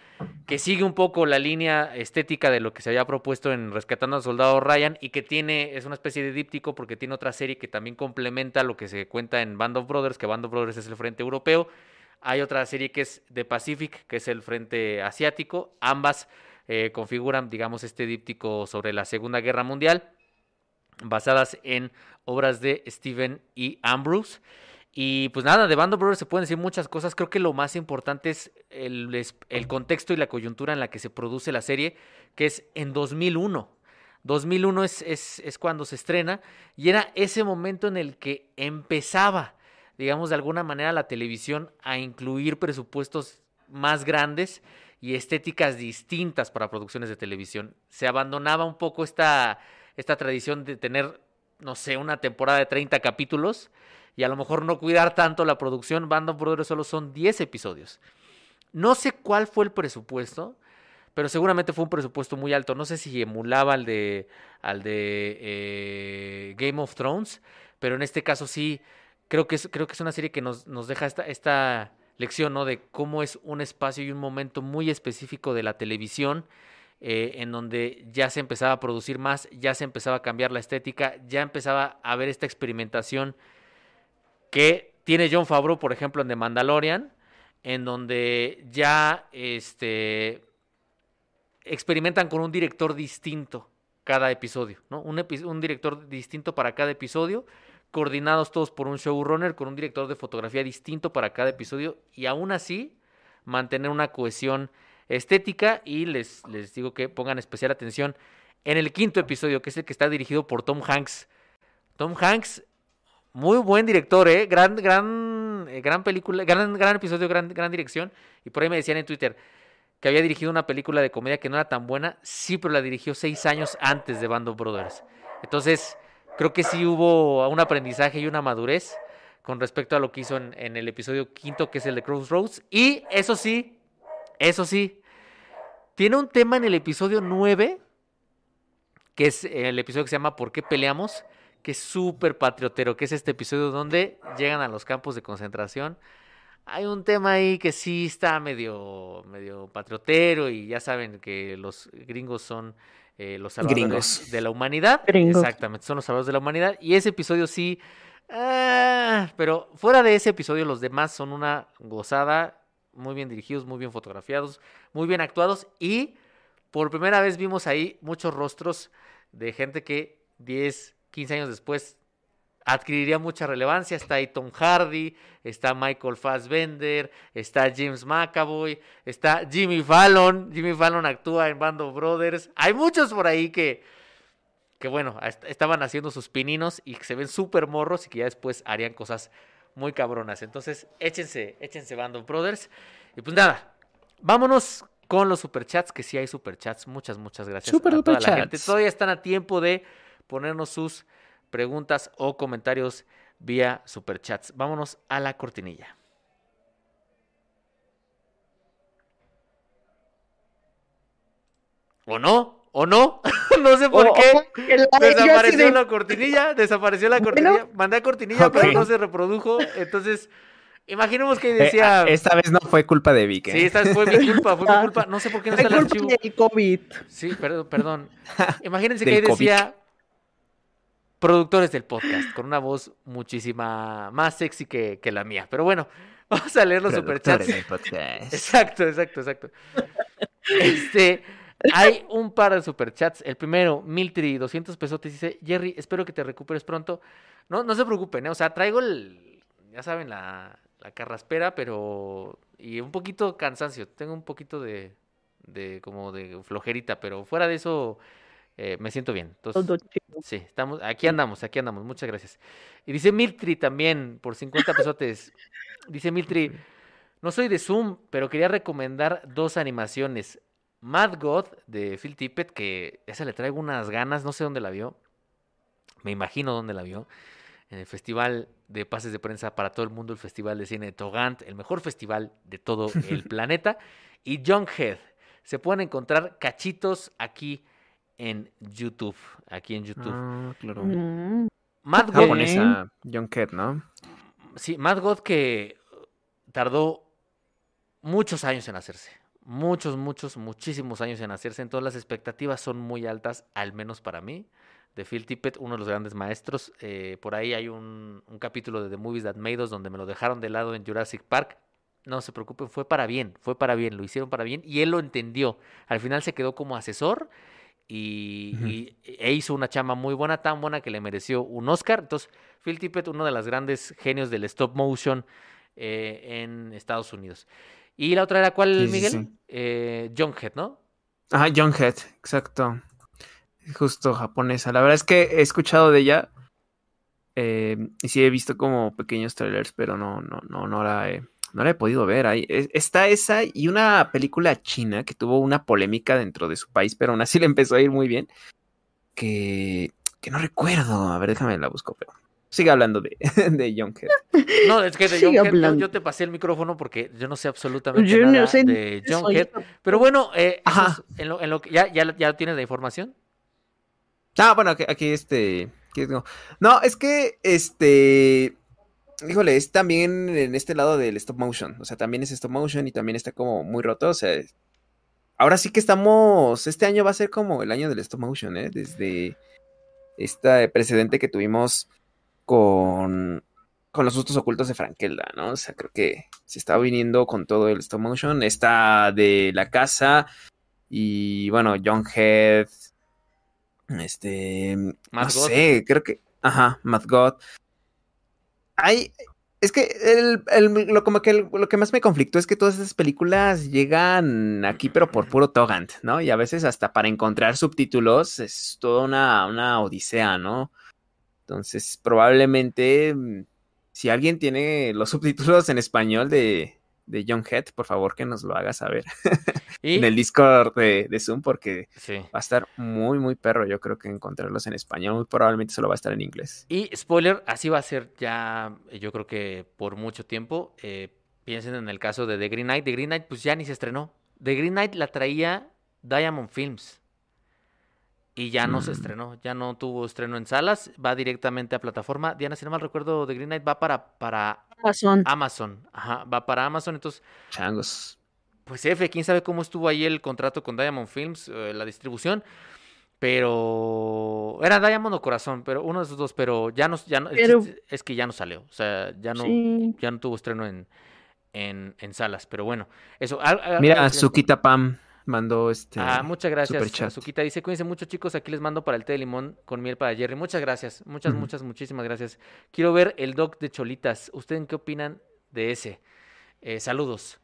que sigue un poco la línea estética de lo que se había propuesto en Rescatando al Soldado Ryan y que tiene, es una especie de díptico porque tiene otra serie que también complementa lo que se cuenta en Band of Brothers, que Band of Brothers es el frente europeo. Hay otra serie que es The Pacific, que es el frente asiático. Ambas eh, configuran, digamos, este díptico sobre la Segunda Guerra Mundial, basadas en obras de Stephen E. Ambrose. Y pues nada, de Band of Brothers se pueden decir muchas cosas. Creo que lo más importante es el, el, contexto y la coyuntura en la que se produce la serie, que es en 2001. 2001 es, es, es cuando se estrena y era ese momento en el que empezaba, digamos, de alguna manera la televisión a incluir presupuestos más grandes y estéticas distintas para producciones de televisión. Se abandonaba un poco esta, esta tradición de tener, no sé, una temporada de 30 capítulos y a lo mejor no cuidar tanto la producción. Band of Brothers solo son 10 episodios. No sé cuál fue el presupuesto, pero seguramente fue un presupuesto muy alto. No sé si emulaba al de, al de eh, Game of Thrones, pero en este caso sí, creo que es, creo que es una serie que nos, nos deja esta, esta lección ¿no? de cómo es un espacio y un momento muy específico de la televisión. Eh, en donde ya se empezaba a producir más, ya se empezaba a cambiar la estética, ya empezaba a haber esta experimentación que tiene John Favreau, por ejemplo, en The Mandalorian, en donde ya este, experimentan con un director distinto cada episodio, ¿no? Un, director distinto para cada episodio, coordinados todos por un showrunner con un director de fotografía distinto para cada episodio y aún así mantener una cohesión estética y les digo que pongan especial atención en el quinto episodio, que es el que está dirigido por Tom Hanks. Tom Hanks muy buen director, ¿eh? Gran, gran, eh, gran película, gran, gran episodio, gran, gran dirección. Y por ahí me decían en Twitter que había dirigido una película de comedia que no era tan buena. Sí, pero la dirigió seis años antes de Band of Brothers. Entonces, creo que sí hubo un aprendizaje y una madurez con respecto a lo que hizo en, en el episodio quinto, que es el de Crossroads. Y eso sí, eso sí, tiene un tema en el episodio nueve, que es el episodio que se llama ¿Por qué peleamos? Que es súper patriotero, que es este episodio donde llegan a los campos de concentración hay un tema ahí que sí está medio, medio patriotero y ya saben que los gringos son eh, los salvadores Gringos. de la humanidad. Gringos. Exactamente, son los salvadores de la humanidad. Y ese episodio sí, ah, pero fuera de ese episodio los demás son una gozada, muy bien dirigidos, muy bien fotografiados, muy bien actuados y por primera vez vimos ahí muchos rostros de gente que 10, 15 años después adquiriría mucha relevancia. Está ahí Tom Hardy, está Michael Fassbender, está James McAvoy, está Jimmy Fallon. Jimmy Fallon actúa en Band of Brothers. Hay muchos por ahí que, que bueno, est- estaban haciendo sus pininos y que se ven súper morros y que ya después harían cosas muy cabronas. Entonces, échense, échense Band of Brothers. Y pues nada, vámonos con los superchats, que sí hay superchats. Muchas, muchas gracias Super a toda la gente. Todavía están a tiempo de ponernos sus preguntas o comentarios vía superchats. Vámonos a la cortinilla. ¿O no? ¿O no? no sé por O- qué. o la- Desapareció de- la cortinilla, desapareció la Bueno. cortinilla. Mandé a cortinilla, pero no se reprodujo. Entonces, imaginemos que Eh, decía. ah, esta vez no fue culpa de Vic. ¿eh? Sí, esta fue mi culpa, fue mi Ah. culpa. No sé por qué no está el archivo. del COVID. Sí, perdón, perdón. Imagínense que ahí decía productores del podcast, con una voz muchísima más sexy que, que la mía. Pero bueno, vamos a leer los superchats. Exacto, exacto, exacto. Este, hay un par de superchats. El primero, Miltri, 200 pesotes, dice, Jerry, espero que te recuperes pronto. No, no se preocupen, ¿eh? O sea, traigo el, ya saben, la, la carraspera, pero, y un poquito cansancio. Tengo un poquito de, de, como de flojerita, pero fuera de eso, eh, me siento bien. Entonces, Todo chido. Sí, estamos, aquí andamos, aquí andamos, muchas gracias. Y dice Miltri también, por 50 pesotes. Dice Miltri, no soy de Zoom, pero quería recomendar dos animaciones. Mad God de Phil Tippett, que esa le traigo unas ganas, no sé dónde la vio. Me imagino dónde la vio. En el Festival de Pases de Prensa para todo el mundo, el Festival de Cine de Togant, el mejor festival de todo el planeta. Y Junkhead. Se pueden encontrar cachitos aquí en YouTube. Aquí en YouTube. Ah, claro. Mm. Mad God, Japonesa, John Cat, ¿no? sí, Mad God que tardó muchos años en hacerse. Muchos, muchos, muchísimos años en hacerse. Entonces las expectativas son muy altas, al menos para mí. De Phil Tippett, uno de los grandes maestros. Eh, por ahí hay un, un capítulo de The Movies That Made Us donde me lo dejaron de lado en Jurassic Park. No se preocupen, fue para bien, fue para bien, lo hicieron para bien y él lo entendió. Al final se quedó como asesor y, e hizo una chama muy buena, tan buena que le mereció un Oscar. Entonces, Phil Tippett, uno de los grandes genios del stop motion eh, en Estados Unidos. Y la otra era cuál, Sí, Miguel? sí. Eh, Junkhead, ¿no? Ajá, John Head, exacto. Justo japonesa. La verdad es que he escuchado de ella. eh, y sí he visto como pequeños trailers, pero no, no, no, no la he, no la he podido ver. Ahí, es- está esa y una película china que tuvo una polémica dentro de su país, pero aún así le empezó a ir muy bien. Que, que no recuerdo. A ver, déjame la busco, pero sigue hablando de, de John Head. No, es que de Junkhead, yo, yo te pasé el micrófono porque yo no sé absolutamente Yo no nada sé ni de Pero bueno, eh, Ajá. es en lo, en lo que ya, ya, ya tienes la información. Ah, bueno, aquí, aquí este. aquí tengo. No, es que este. Híjole, es también en este lado del stop motion. O sea, también es stop motion y también está como muy roto. O sea, ahora sí que estamos. Este año va a ser como el año del stop motion, ¿eh? Desde este precedente que tuvimos con. Con los sustos ocultos de Frankelda, ¿no? O sea, creo que se está viniendo con todo el stop motion. Está de la casa. Y bueno, John Head. Este. No God. sé, creo que. Ajá, Mad God. Hay. Es que el, el- lo, como que el- lo que más me conflictó es que todas esas películas llegan aquí, pero por puro Togant, ¿no? Y a veces hasta para encontrar subtítulos es toda una, una odisea, ¿no? Entonces, probablemente, mm, si alguien tiene los subtítulos en español de, de John Head, por favor que nos lo haga saber Y, en el Discord de, de Zoom, porque sí. va a estar muy, muy perro. Yo creo que encontrarlos en español, muy probablemente solo va a estar en inglés. Y spoiler, así va a ser ya, yo creo que por mucho tiempo. Eh, piensen en el caso de The Green Knight. The Green Knight, pues ya ni se estrenó. The Green Knight la traía Diamond Films. Y ya no se estrenó, ya no tuvo estreno en salas, va directamente a plataforma. Diana, si no mal recuerdo, de Green Knight va para, para Amazon. Amazon, ajá, va para Amazon, entonces, Changos. pues F, quién sabe cómo estuvo ahí el contrato con Diamond Films, eh, la distribución, pero era Diamond o Corazón, pero uno de esos dos, pero ya no, ya no, Pero- es que ya no salió, o sea, ya no, Sí. ya no tuvo estreno en, en, en salas, pero bueno, eso. al- al- Mira, Sukita Pam mandó este. Ah, muchas gracias. Suquita. Dice, cuídense mucho, chicos. Aquí les mando para el té de limón con miel para Jerry. Muchas gracias. Muchas, muchas, muchísimas gracias. Quiero ver el doc de Cholitas. ¿Ustedes qué opinan de ese? Eh, saludos.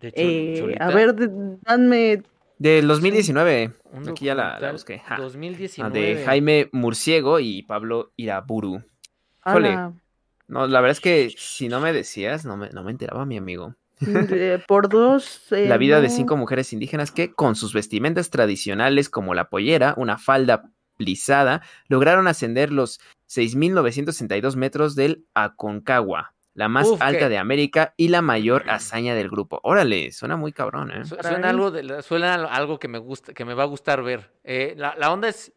De Chol- Eh, a ver, d- danme. Del 2019. un Aquí ya la, la busqué. Ja. Ah, 2019. de Jaime Murciego y Pablo Iraburu. a Híjole. la- No, la verdad es que si no me decías, no me, no me enteraba, mi amigo. Por dos. eh, La vida de cinco mujeres indígenas que, con sus vestimentas tradicionales como la pollera, una falda plisada, lograron ascender los 6.962 metros del Aconcagua, la más Uf, alta qué- de América y la mayor hazaña del grupo. Órale, suena muy cabrón, ¿eh? Su-. Suena algo, de, suena al- algo que me gusta, que me va a gustar ver. Eh, la, la onda es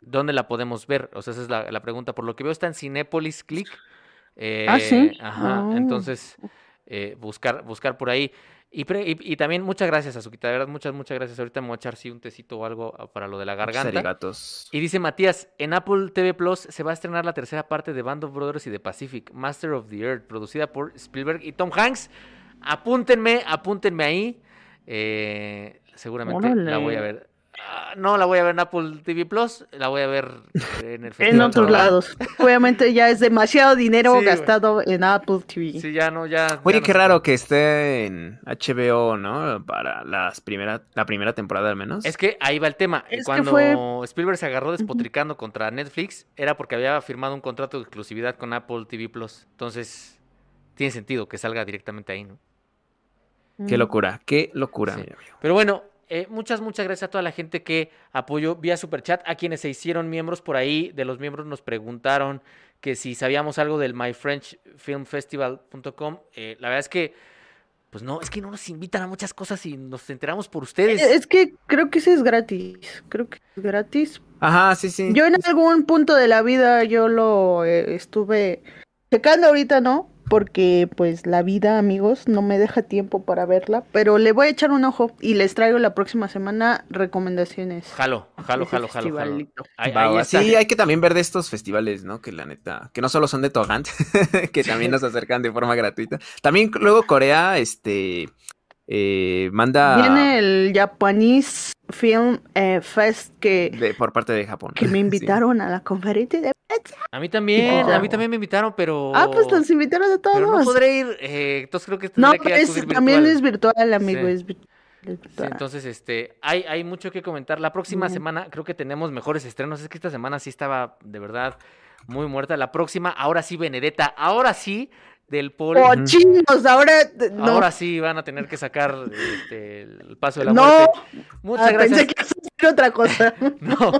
¿dónde la podemos ver? O sea, esa es la, la pregunta. Por lo que veo está en Cinépolis Click. Ah, ¿sí? Eh, Ajá. Ah. Entonces, eh, buscar, buscar por ahí. Y, pre- y, y también muchas gracias, Azuquita. De verdad, muchas, muchas gracias. Ahorita me voy a echar sí un tecito o algo ah, para lo de la garganta. arigatos. Y dice Matías, en Apple TV Plus se va a estrenar la tercera parte de Band of Brothers y de Pacific, Master of the Earth, producida por Spielberg y Tom Hanks. Apúntenme, apúntenme ahí. Eh, seguramente la voy a ver. Ah, no la voy a ver en Apple TV Plus, la voy a ver en el En Festival otros Sonora. lados. Obviamente ya es demasiado dinero Sí, güey. gastado en Apple TV. Sí, ya no, ya. Oye, ya no qué raro que esté en HBO, ¿no? Para las primera, la primera temporada al menos. Es que ahí va el tema. Es Cuando fue- Spielberg se agarró despotricando contra Netflix, era porque había firmado un contrato de exclusividad con Apple TV Plus. Entonces, tiene sentido que salga directamente ahí, ¿no? Qué locura, qué locura, Sí. mi amigo. Pero bueno, eh, muchas, muchas gracias a toda la gente que apoyó vía Superchat, a quienes se hicieron miembros por ahí. De los miembros nos preguntaron que si sabíamos algo del myfrenchfilmfestival.com. Eh, la verdad es que, pues no, es que no nos invitan a muchas cosas y nos enteramos por ustedes. Es que creo que ese es gratis. Creo que es gratis. Ajá, sí, sí. Yo en algún punto de la vida yo lo eh, estuve checando ahorita, ¿no? Porque pues la vida, amigos, no me deja tiempo para verla, pero le voy a echar un ojo y les traigo la próxima semana recomendaciones. Jalo, jalo, jalo, jalo, jalo. Ahí, ahí está. Sí, hay que también ver de estos festivales, ¿no? Que la neta, que no solo son de Togant, que también nos acercan de forma gratuita. También luego Corea, este, eh, manda Viene el Japanese Film eh, Fest que, de- por parte de Japón. que me Sí. invitaron a la conferencia de A mí también, Oh. a mí también me invitaron, pero. Ah, pues los invitaron a todos. Pero no podré ir, eh, entonces creo que No, es- también virtual. es virtual, amigo, Sí. es, vir- es Sí, virtual. entonces, este, hay, hay mucho que comentar. La próxima semana creo que tenemos mejores estrenos. Es que esta semana sí estaba de verdad muy muerta. La próxima, ahora sí, Benedetta, ahora sí, del Paul. ¡Cochinos! Ahora, no. Ahora sí van a tener que sacar este, el paso de la no. muerte. Muchas Ah, gracias. Pensé que ibas a decir otra cosa. No.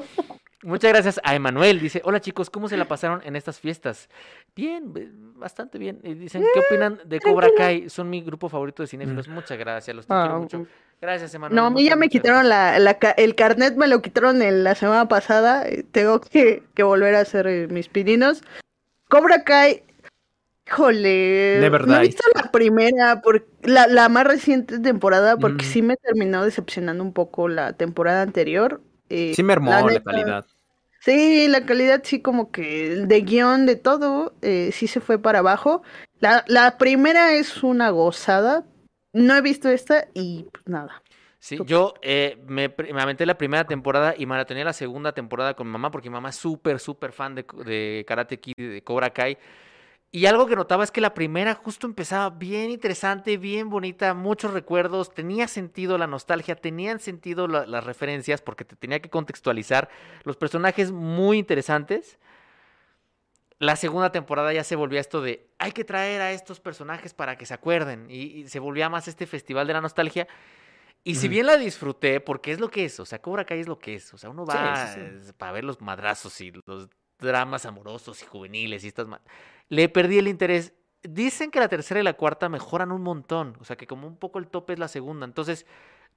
Muchas gracias a Emanuel. Dice, hola chicos, ¿cómo se la pasaron en estas fiestas? Bien, bastante bien. Y dicen, ¿qué opinan de Cobra Kai? Son mi grupo favorito de cinéfilos. Muchas gracias, los te quiero Ah, mucho. Gracias, Emanuel. No, a mí ya me quitaron la, la ca- el carnet, me lo quitaron el- la semana pasada. eh, Tengo que, que volver a hacer eh, mis pininos. Cobra Kai, híjole, Never no he visto la primera, por, la, la más reciente temporada, porque Mm. sí me terminó decepcionando un poco la temporada anterior. eh, Sí mermó la, neta, calidad. Sí, la calidad sí como que de guion, de todo, eh, sí se fue para abajo. La, la primera es una gozada. No he visto esta y pues nada. Sí, yo eh, me, me aventé la primera temporada y maratoneé la segunda temporada con mi mamá porque mi mamá es súper, súper fan de, de Karate Kid de Cobra Kai. Y algo que notaba es que la primera justo empezaba bien interesante, bien bonita, muchos recuerdos, tenía sentido la nostalgia, tenían sentido la- las referencias porque te tenía que contextualizar los personajes muy interesantes. La segunda temporada ya se volvía esto de hay que traer a estos personajes para que se acuerden y, y se volvía más este festival de la nostalgia. Y si bien la disfruté, porque es lo que es, o sea, Cobra Kai es lo que es, o sea, uno va sí, sí. para ver los madrazos y los dramas amorosos y juveniles y estas... Le perdí el interés. Dicen que la tercera y la cuarta mejoran un montón, o sea, que como un poco el tope es la segunda, entonces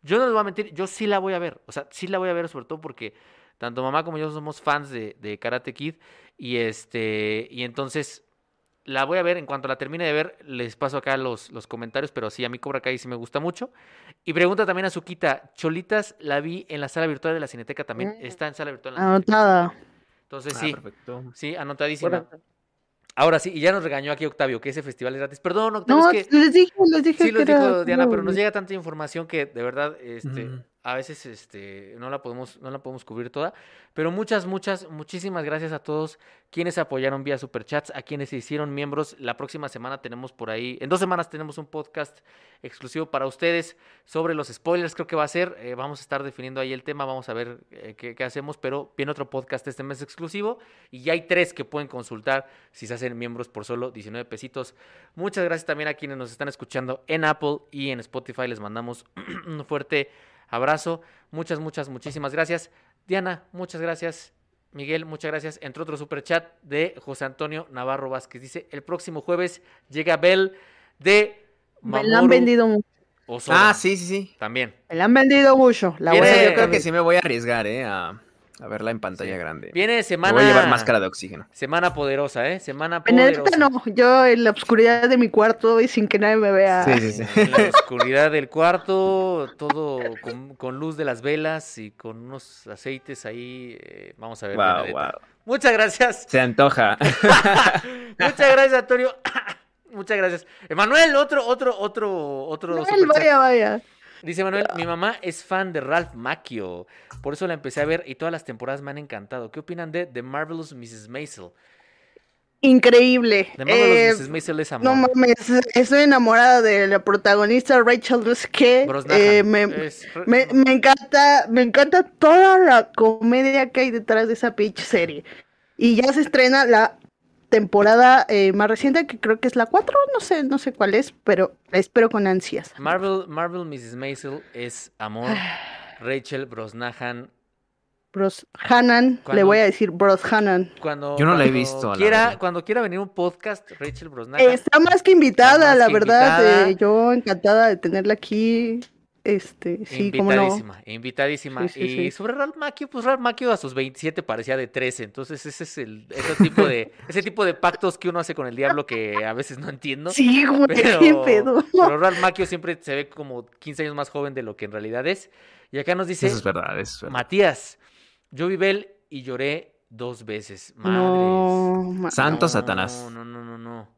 Yo no les voy a mentir, yo sí la voy a ver. O sea, sí la voy a ver, sobre todo porque tanto mamá como yo somos fans de, de Karate Kid. Y este. Y entonces. La voy a ver, en cuanto la termine de ver, les paso acá los, los comentarios, pero sí, a mí Cobra Kai sí me gusta mucho. Y pregunta también a Suquita, Cholitas la vi en la sala virtual de la Cineteca también, Mm. está en sala virtual. Anotada. Entonces Ah, sí, perfecto. sí, anotadísima. Ahora sí, y ya nos regañó aquí Octavio, que ese festival es gratis. Perdón, Octavio, No, es que les dije, les dije sí lo que era dijo Diana, pero nos llega tanta información que de verdad, este, Ujú. A veces, este, no la podemos, no la podemos cubrir toda. Pero muchas, muchas, muchísimas gracias a todos quienes apoyaron vía superchats, a quienes se hicieron miembros. La próxima semana tenemos por ahí, en dos semanas tenemos un podcast exclusivo para ustedes sobre los spoilers, creo que va a ser. eh, vamos a estar definiendo ahí el tema, vamos a ver eh, qué, qué hacemos, pero viene otro podcast este mes exclusivo y ya hay tres que pueden consultar si se hacen miembros por solo 19 pesitos. Muchas gracias también a quienes nos están escuchando en Apple y en Spotify. Les mandamos un fuerte abrazo. Muchas, muchas, muchísimas gracias. Diana, muchas gracias. Miguel, muchas gracias. Entre otro super chat de José Antonio Navarro Vázquez. Dice, el próximo jueves llega Bell de Me la han vendido mucho. Osoda. Ah, sí, sí, sí. También. Me la han vendido mucho. La voy a yo creo que sí me voy a arriesgar, ¿eh? A, a verla en pantalla Sí. grande. Viene Me semana... voy a llevar máscara de oxígeno. Semana poderosa, ¿eh? Semana poderosa. Benedetta no, yo en la oscuridad de mi cuarto y sin que nadie me vea. Sí, sí, sí. En la oscuridad del cuarto, todo con, con luz de las velas y con unos aceites ahí. eh, vamos a ver. Wow, wow. Muchas gracias. Se antoja. Muchas gracias, Antonio. Muchas gracias. Emanuel, otro, otro, otro, otro. Superchat. vaya, vaya. Dice Manuel, mi mamá es fan de Ralph Macchio. Por eso la empecé a ver y todas las temporadas me han encantado. ¿Qué opinan de The Marvelous Mrs. Maisel? Increíble. The Marvelous Eh, Mrs. Maisel es amor. no mames, estoy enamorada de la protagonista Rachel. Brosnahan. Eh, me, Es- me, me encanta, me encanta toda la comedia que hay detrás de esa pitch serie. Y ya se estrena la temporada eh, más reciente, que creo que es la 4, no sé, no sé cuál es, pero la espero con ansias. Marvel, Marvel Mrs. Maisel es amor. Ah. Rachel Brosnahan. Bros Hanan, le voy a decir Bros Hanan. Cuando, Yo no la he visto, Quiera, cuando quiera venir un podcast, Rachel Brosnahan. Está más que invitada, más la que verdad. invitada. eh, yo encantada de tenerla aquí. Este, sí, cómo no. invitadísima, invitadísima. Sí, sí, y sí. sobre Ralph Macchio, pues Ralph Macchio a sus 27 parecía de 13. Entonces ese es el ese tipo de ese tipo de pactos que uno hace con el diablo que a veces no entiendo. Sí, güey, Pero, qué pedo. pero Ralph Macchio siempre se ve como 15 años más joven de lo que en realidad es. Y acá nos dice Eso es verdad, eso es verdad. Matías, yo vi Bell y lloré dos veces. Madres. No, ma- Santo No, Satanás. No, no, no, no.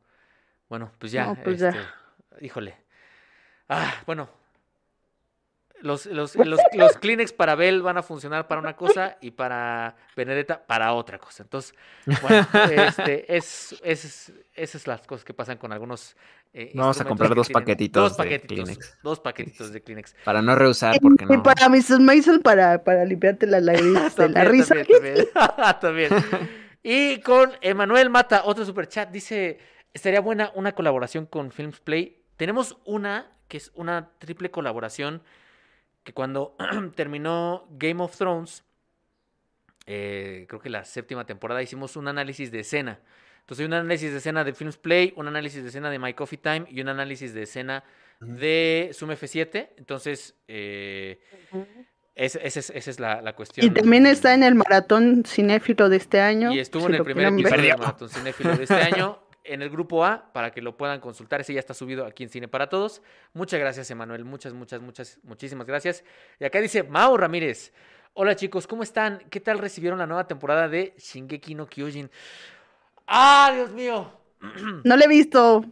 Bueno, pues ya. No, pues ya. este, Híjole. Ah, bueno. Los, los, los, los Kleenex para Bell van a funcionar para una cosa y para Benedetta para otra cosa. Entonces, bueno, este, es, es, esas son las cosas que pasan con algunos. eh, Vamos a comprar dos paquetitos Dos de paquetitos. Kleenex. Dos paquetitos de Kleenex. Para no rehusar, Y- porque y no. para Mrs. Maisel para, para limpiarte las lágrimas de la risa. También, también. También. Y con Emanuel Mata, otro super chat, dice, estaría buena una colaboración con Films Play. Tenemos una que es una triple colaboración que cuando terminó Game of Thrones, eh, creo que la séptima temporada, hicimos un análisis de escena. Entonces hay un análisis de escena de Films Play, un análisis de escena de My Coffee Time y un análisis de escena de Zoom F7. Entonces, eh, es- esa es, esa es la, la cuestión. Y también está en el maratón cinéfilo de este año. Y estuvo si en el primer episodio del Maratón Cinéfilo de este año, en el grupo A, para que lo puedan consultar. Ese ya está subido aquí en Cine para Todos. Muchas gracias, Emanuel. Muchas, muchas, muchas, muchísimas gracias. Y acá dice Mao Ramírez. Hola chicos, ¿cómo están? ¿Qué tal recibieron la nueva temporada de Shingeki no Kyojin? ¡Ah, Dios mío! No le he visto.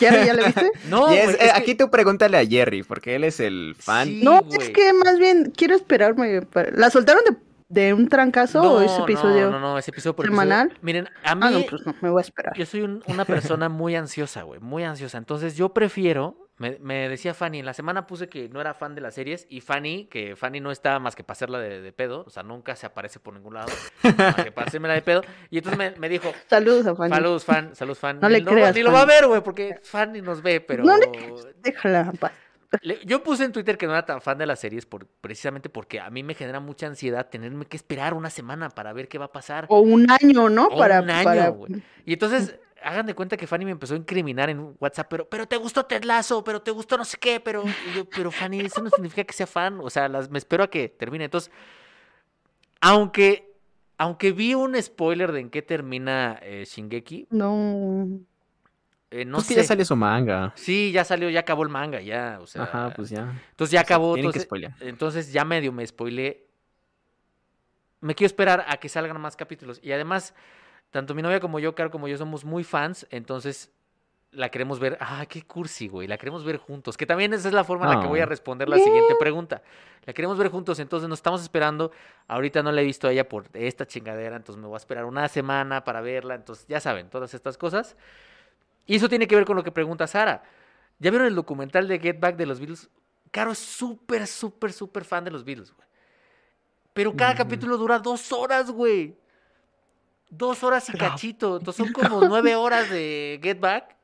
¿Ya, ¿Ya le viste? No, Y es- eh, es que- aquí tú pregúntale a Jerry, porque él es el fan. Sí, No, es que más bien quiero esperarme. para- ¿La soltaron de, de un trancazo o ese episodio? No, no, no, ese episodio por semanal? episodio. Miren, a mí Ah, no, pues no, me voy a esperar. Yo soy un- una persona muy ansiosa, güey, muy ansiosa. Entonces yo prefiero, me, me decía Fanny, en la semana puse que no era fan de las series y Fanny, que Fanny no está más que para hacerla de, de pedo, o sea, nunca se aparece por ningún lado, más que para hacerme la de pedo. Y entonces me, me dijo, Saludos a Fanny. saludos fan, saludos fan. No Ni le lo- creas, Ni lo va a Fanny. ver, güey, porque Fanny nos ve, pero... No le Déjala en paz. Le- Yo puse en Twitter que no era tan fan de las series por, precisamente porque a mí me genera mucha ansiedad tenerme que esperar una semana para ver qué va a pasar. O un año, ¿no? O para, un año, para-. Y entonces hagan de cuenta que Fanny me empezó a incriminar en WhatsApp, pero, pero te gustó Ted Lasso, pero te gustó no sé qué, pero, y yo, pero Fanny, eso no significa que sea fan, o sea, las, me espero a que termine. Entonces, aunque, aunque vi un spoiler de en qué termina eh, Shingeki, No. Eh, no pues que sé. ya sale su manga. Sí, ya salió, ya acabó el manga, ya, o sea. Ajá, pues ya. Entonces ya acabó. Tienen que Entonces, spoilear. entonces ya medio me spoileé. Me quiero esperar a que salgan más capítulos. Y además, tanto mi novia como yo, Caro, como yo somos muy fans, entonces la queremos ver. Ah, qué cursi, güey. La queremos ver juntos. Que también esa es la forma en la que voy a Ah. responder la siguiente pregunta. La queremos ver juntos, entonces nos estamos esperando. Ahorita no la he visto a ella por esta chingadera, entonces me voy a esperar una semana para verla. Entonces, ya saben, todas estas cosas. Y eso tiene que ver con lo que pregunta Sara. ¿Ya vieron el documental de Get Back de los Beatles? Caro es súper, súper, súper fan de los Beatles, güey. Pero cada capítulo dura dos horas, güey. Dos horas y cachito. Entonces son como nueve horas de Get Back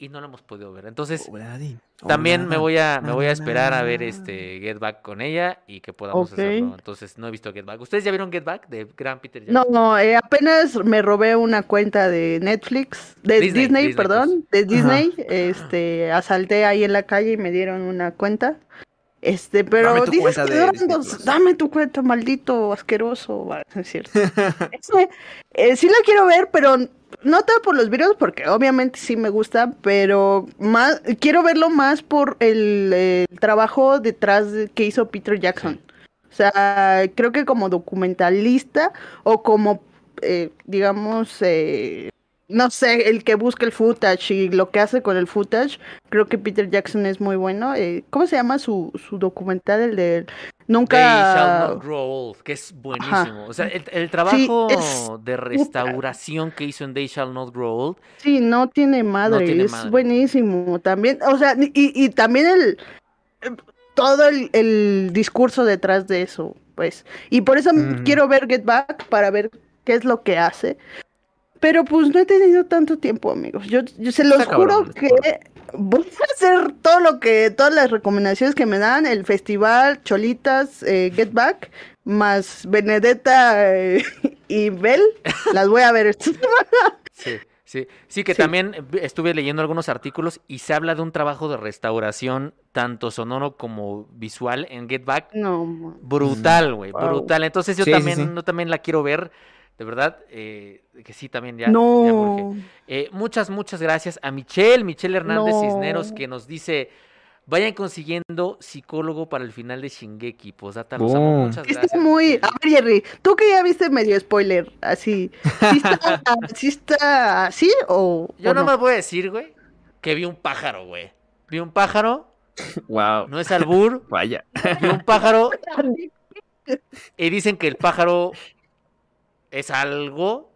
y no lo hemos podido ver. Entonces, Obradín, también me voy a, me voy a esperar a ver este Get Back con ella y que podamos Ok. hacerlo. Entonces, no he visto Get Back. ¿Ustedes ya vieron Get Back de Gran Peter Jackson? No, no, eh, apenas me robé una cuenta de Netflix, de Disney, Disney, Disney perdón, de Disney, este, asalté ahí en la calle y me dieron una cuenta. Este, pero Dame tu dices cuenta que de duran dos- Plus. dame tu cuenta, maldito asqueroso, es cierto. Ese, eh, sí la quiero ver, pero no tanto por los videos, porque obviamente sí me gusta, pero más quiero verlo más por el, el trabajo detrás de, que hizo Peter Jackson. O sea, creo que como documentalista o como, eh, digamos, eh, no sé, el que busca el footage y lo que hace con el footage, creo que Peter Jackson es muy bueno. Eh, ¿Cómo se llama su, su documental? El de They shall Nunca... not grow old, que es buenísimo. O sea, el, el trabajo es de restauración que hizo en They Shall Not Grow Old Sí, no tiene madre, tiene es madre. buenísimo también. O sea, y, y también el... Todo el, el discurso detrás de eso, pues. Y por eso Mm. quiero ver Get Back para ver qué es lo que hace. Pero pues no he tenido tanto tiempo, amigos. Yo, yo se los Está juro cabrón, que voy a hacer todo lo que, todas las recomendaciones que me dan, el festival, Cholitas, eh, Get Back, más Benedetta eh, y Bell, las voy a ver. esta semana. Sí, sí, sí, que Sí. también estuve leyendo algunos artículos y se habla de un trabajo de restauración tanto sonoro como visual en Get Back. no. Brutal, güey, Wow. brutal. Entonces yo Sí, sí, también, sí. yo también la quiero ver, de verdad, eh, que sí, también ya. no. Eh, muchas, muchas gracias a Michelle, Michelle Hernández No. Cisneros, que nos dice, vayan consiguiendo psicólogo para el final de Shingeki. Pues data los amo. Muchas Está gracias. muy. Michelle. A ver, Jerry, tú que ya viste medio spoiler, así. ¿Sí está, sí está así o.? Yo o no no? me voy a decir, güey, que vi un pájaro, güey. Vi un pájaro, Wow. no es albur, Vaya. vi un pájaro y dicen que el pájaro es algo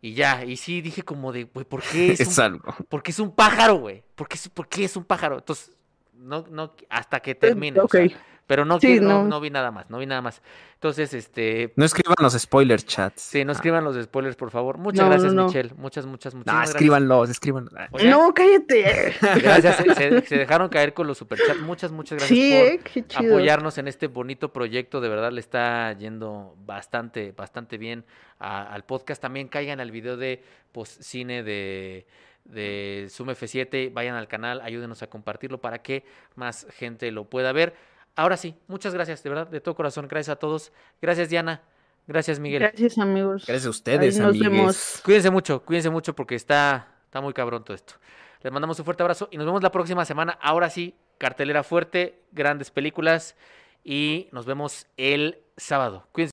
y ya. Y sí dije como de, güey, ¿por qué es, Es un, algo. porque es un pájaro, güey? ¿Por qué, es- ¿Por qué es un pájaro? Entonces, no, no, hasta que termine. o Ok. sea, pero no, Sí, no, no. no vi nada más, no vi nada más. Entonces, este, No escriban los spoiler chats. sí, no Ah. escriban los spoilers, por favor. Muchas No, gracias, no, no. Michelle. Muchas, muchas, muchas No, gracias. escríbanlos, escríbanlos. Oigan, No, cállate. Gracias, se, se- se dejaron caer con los superchats. Muchas, muchas gracias Sí, por eh, qué chido. apoyarnos en este bonito proyecto. De verdad le está yendo bastante, bastante bien a- al podcast. También caigan al video de post cine de, de Zoom F7. Vayan al canal, ayúdenos a compartirlo para que más gente lo pueda ver. Ahora sí, muchas gracias, de verdad, de todo corazón. Gracias a todos. Gracias, Diana. Gracias, Miguel. Gracias, amigos. Gracias a ustedes, Ahí nos amigues. vemos. Cuídense mucho, cuídense mucho porque está, está muy cabrón todo esto. Les mandamos un fuerte abrazo y nos vemos la próxima semana. Ahora sí, cartelera fuerte, grandes películas y nos vemos el sábado. Cuídense.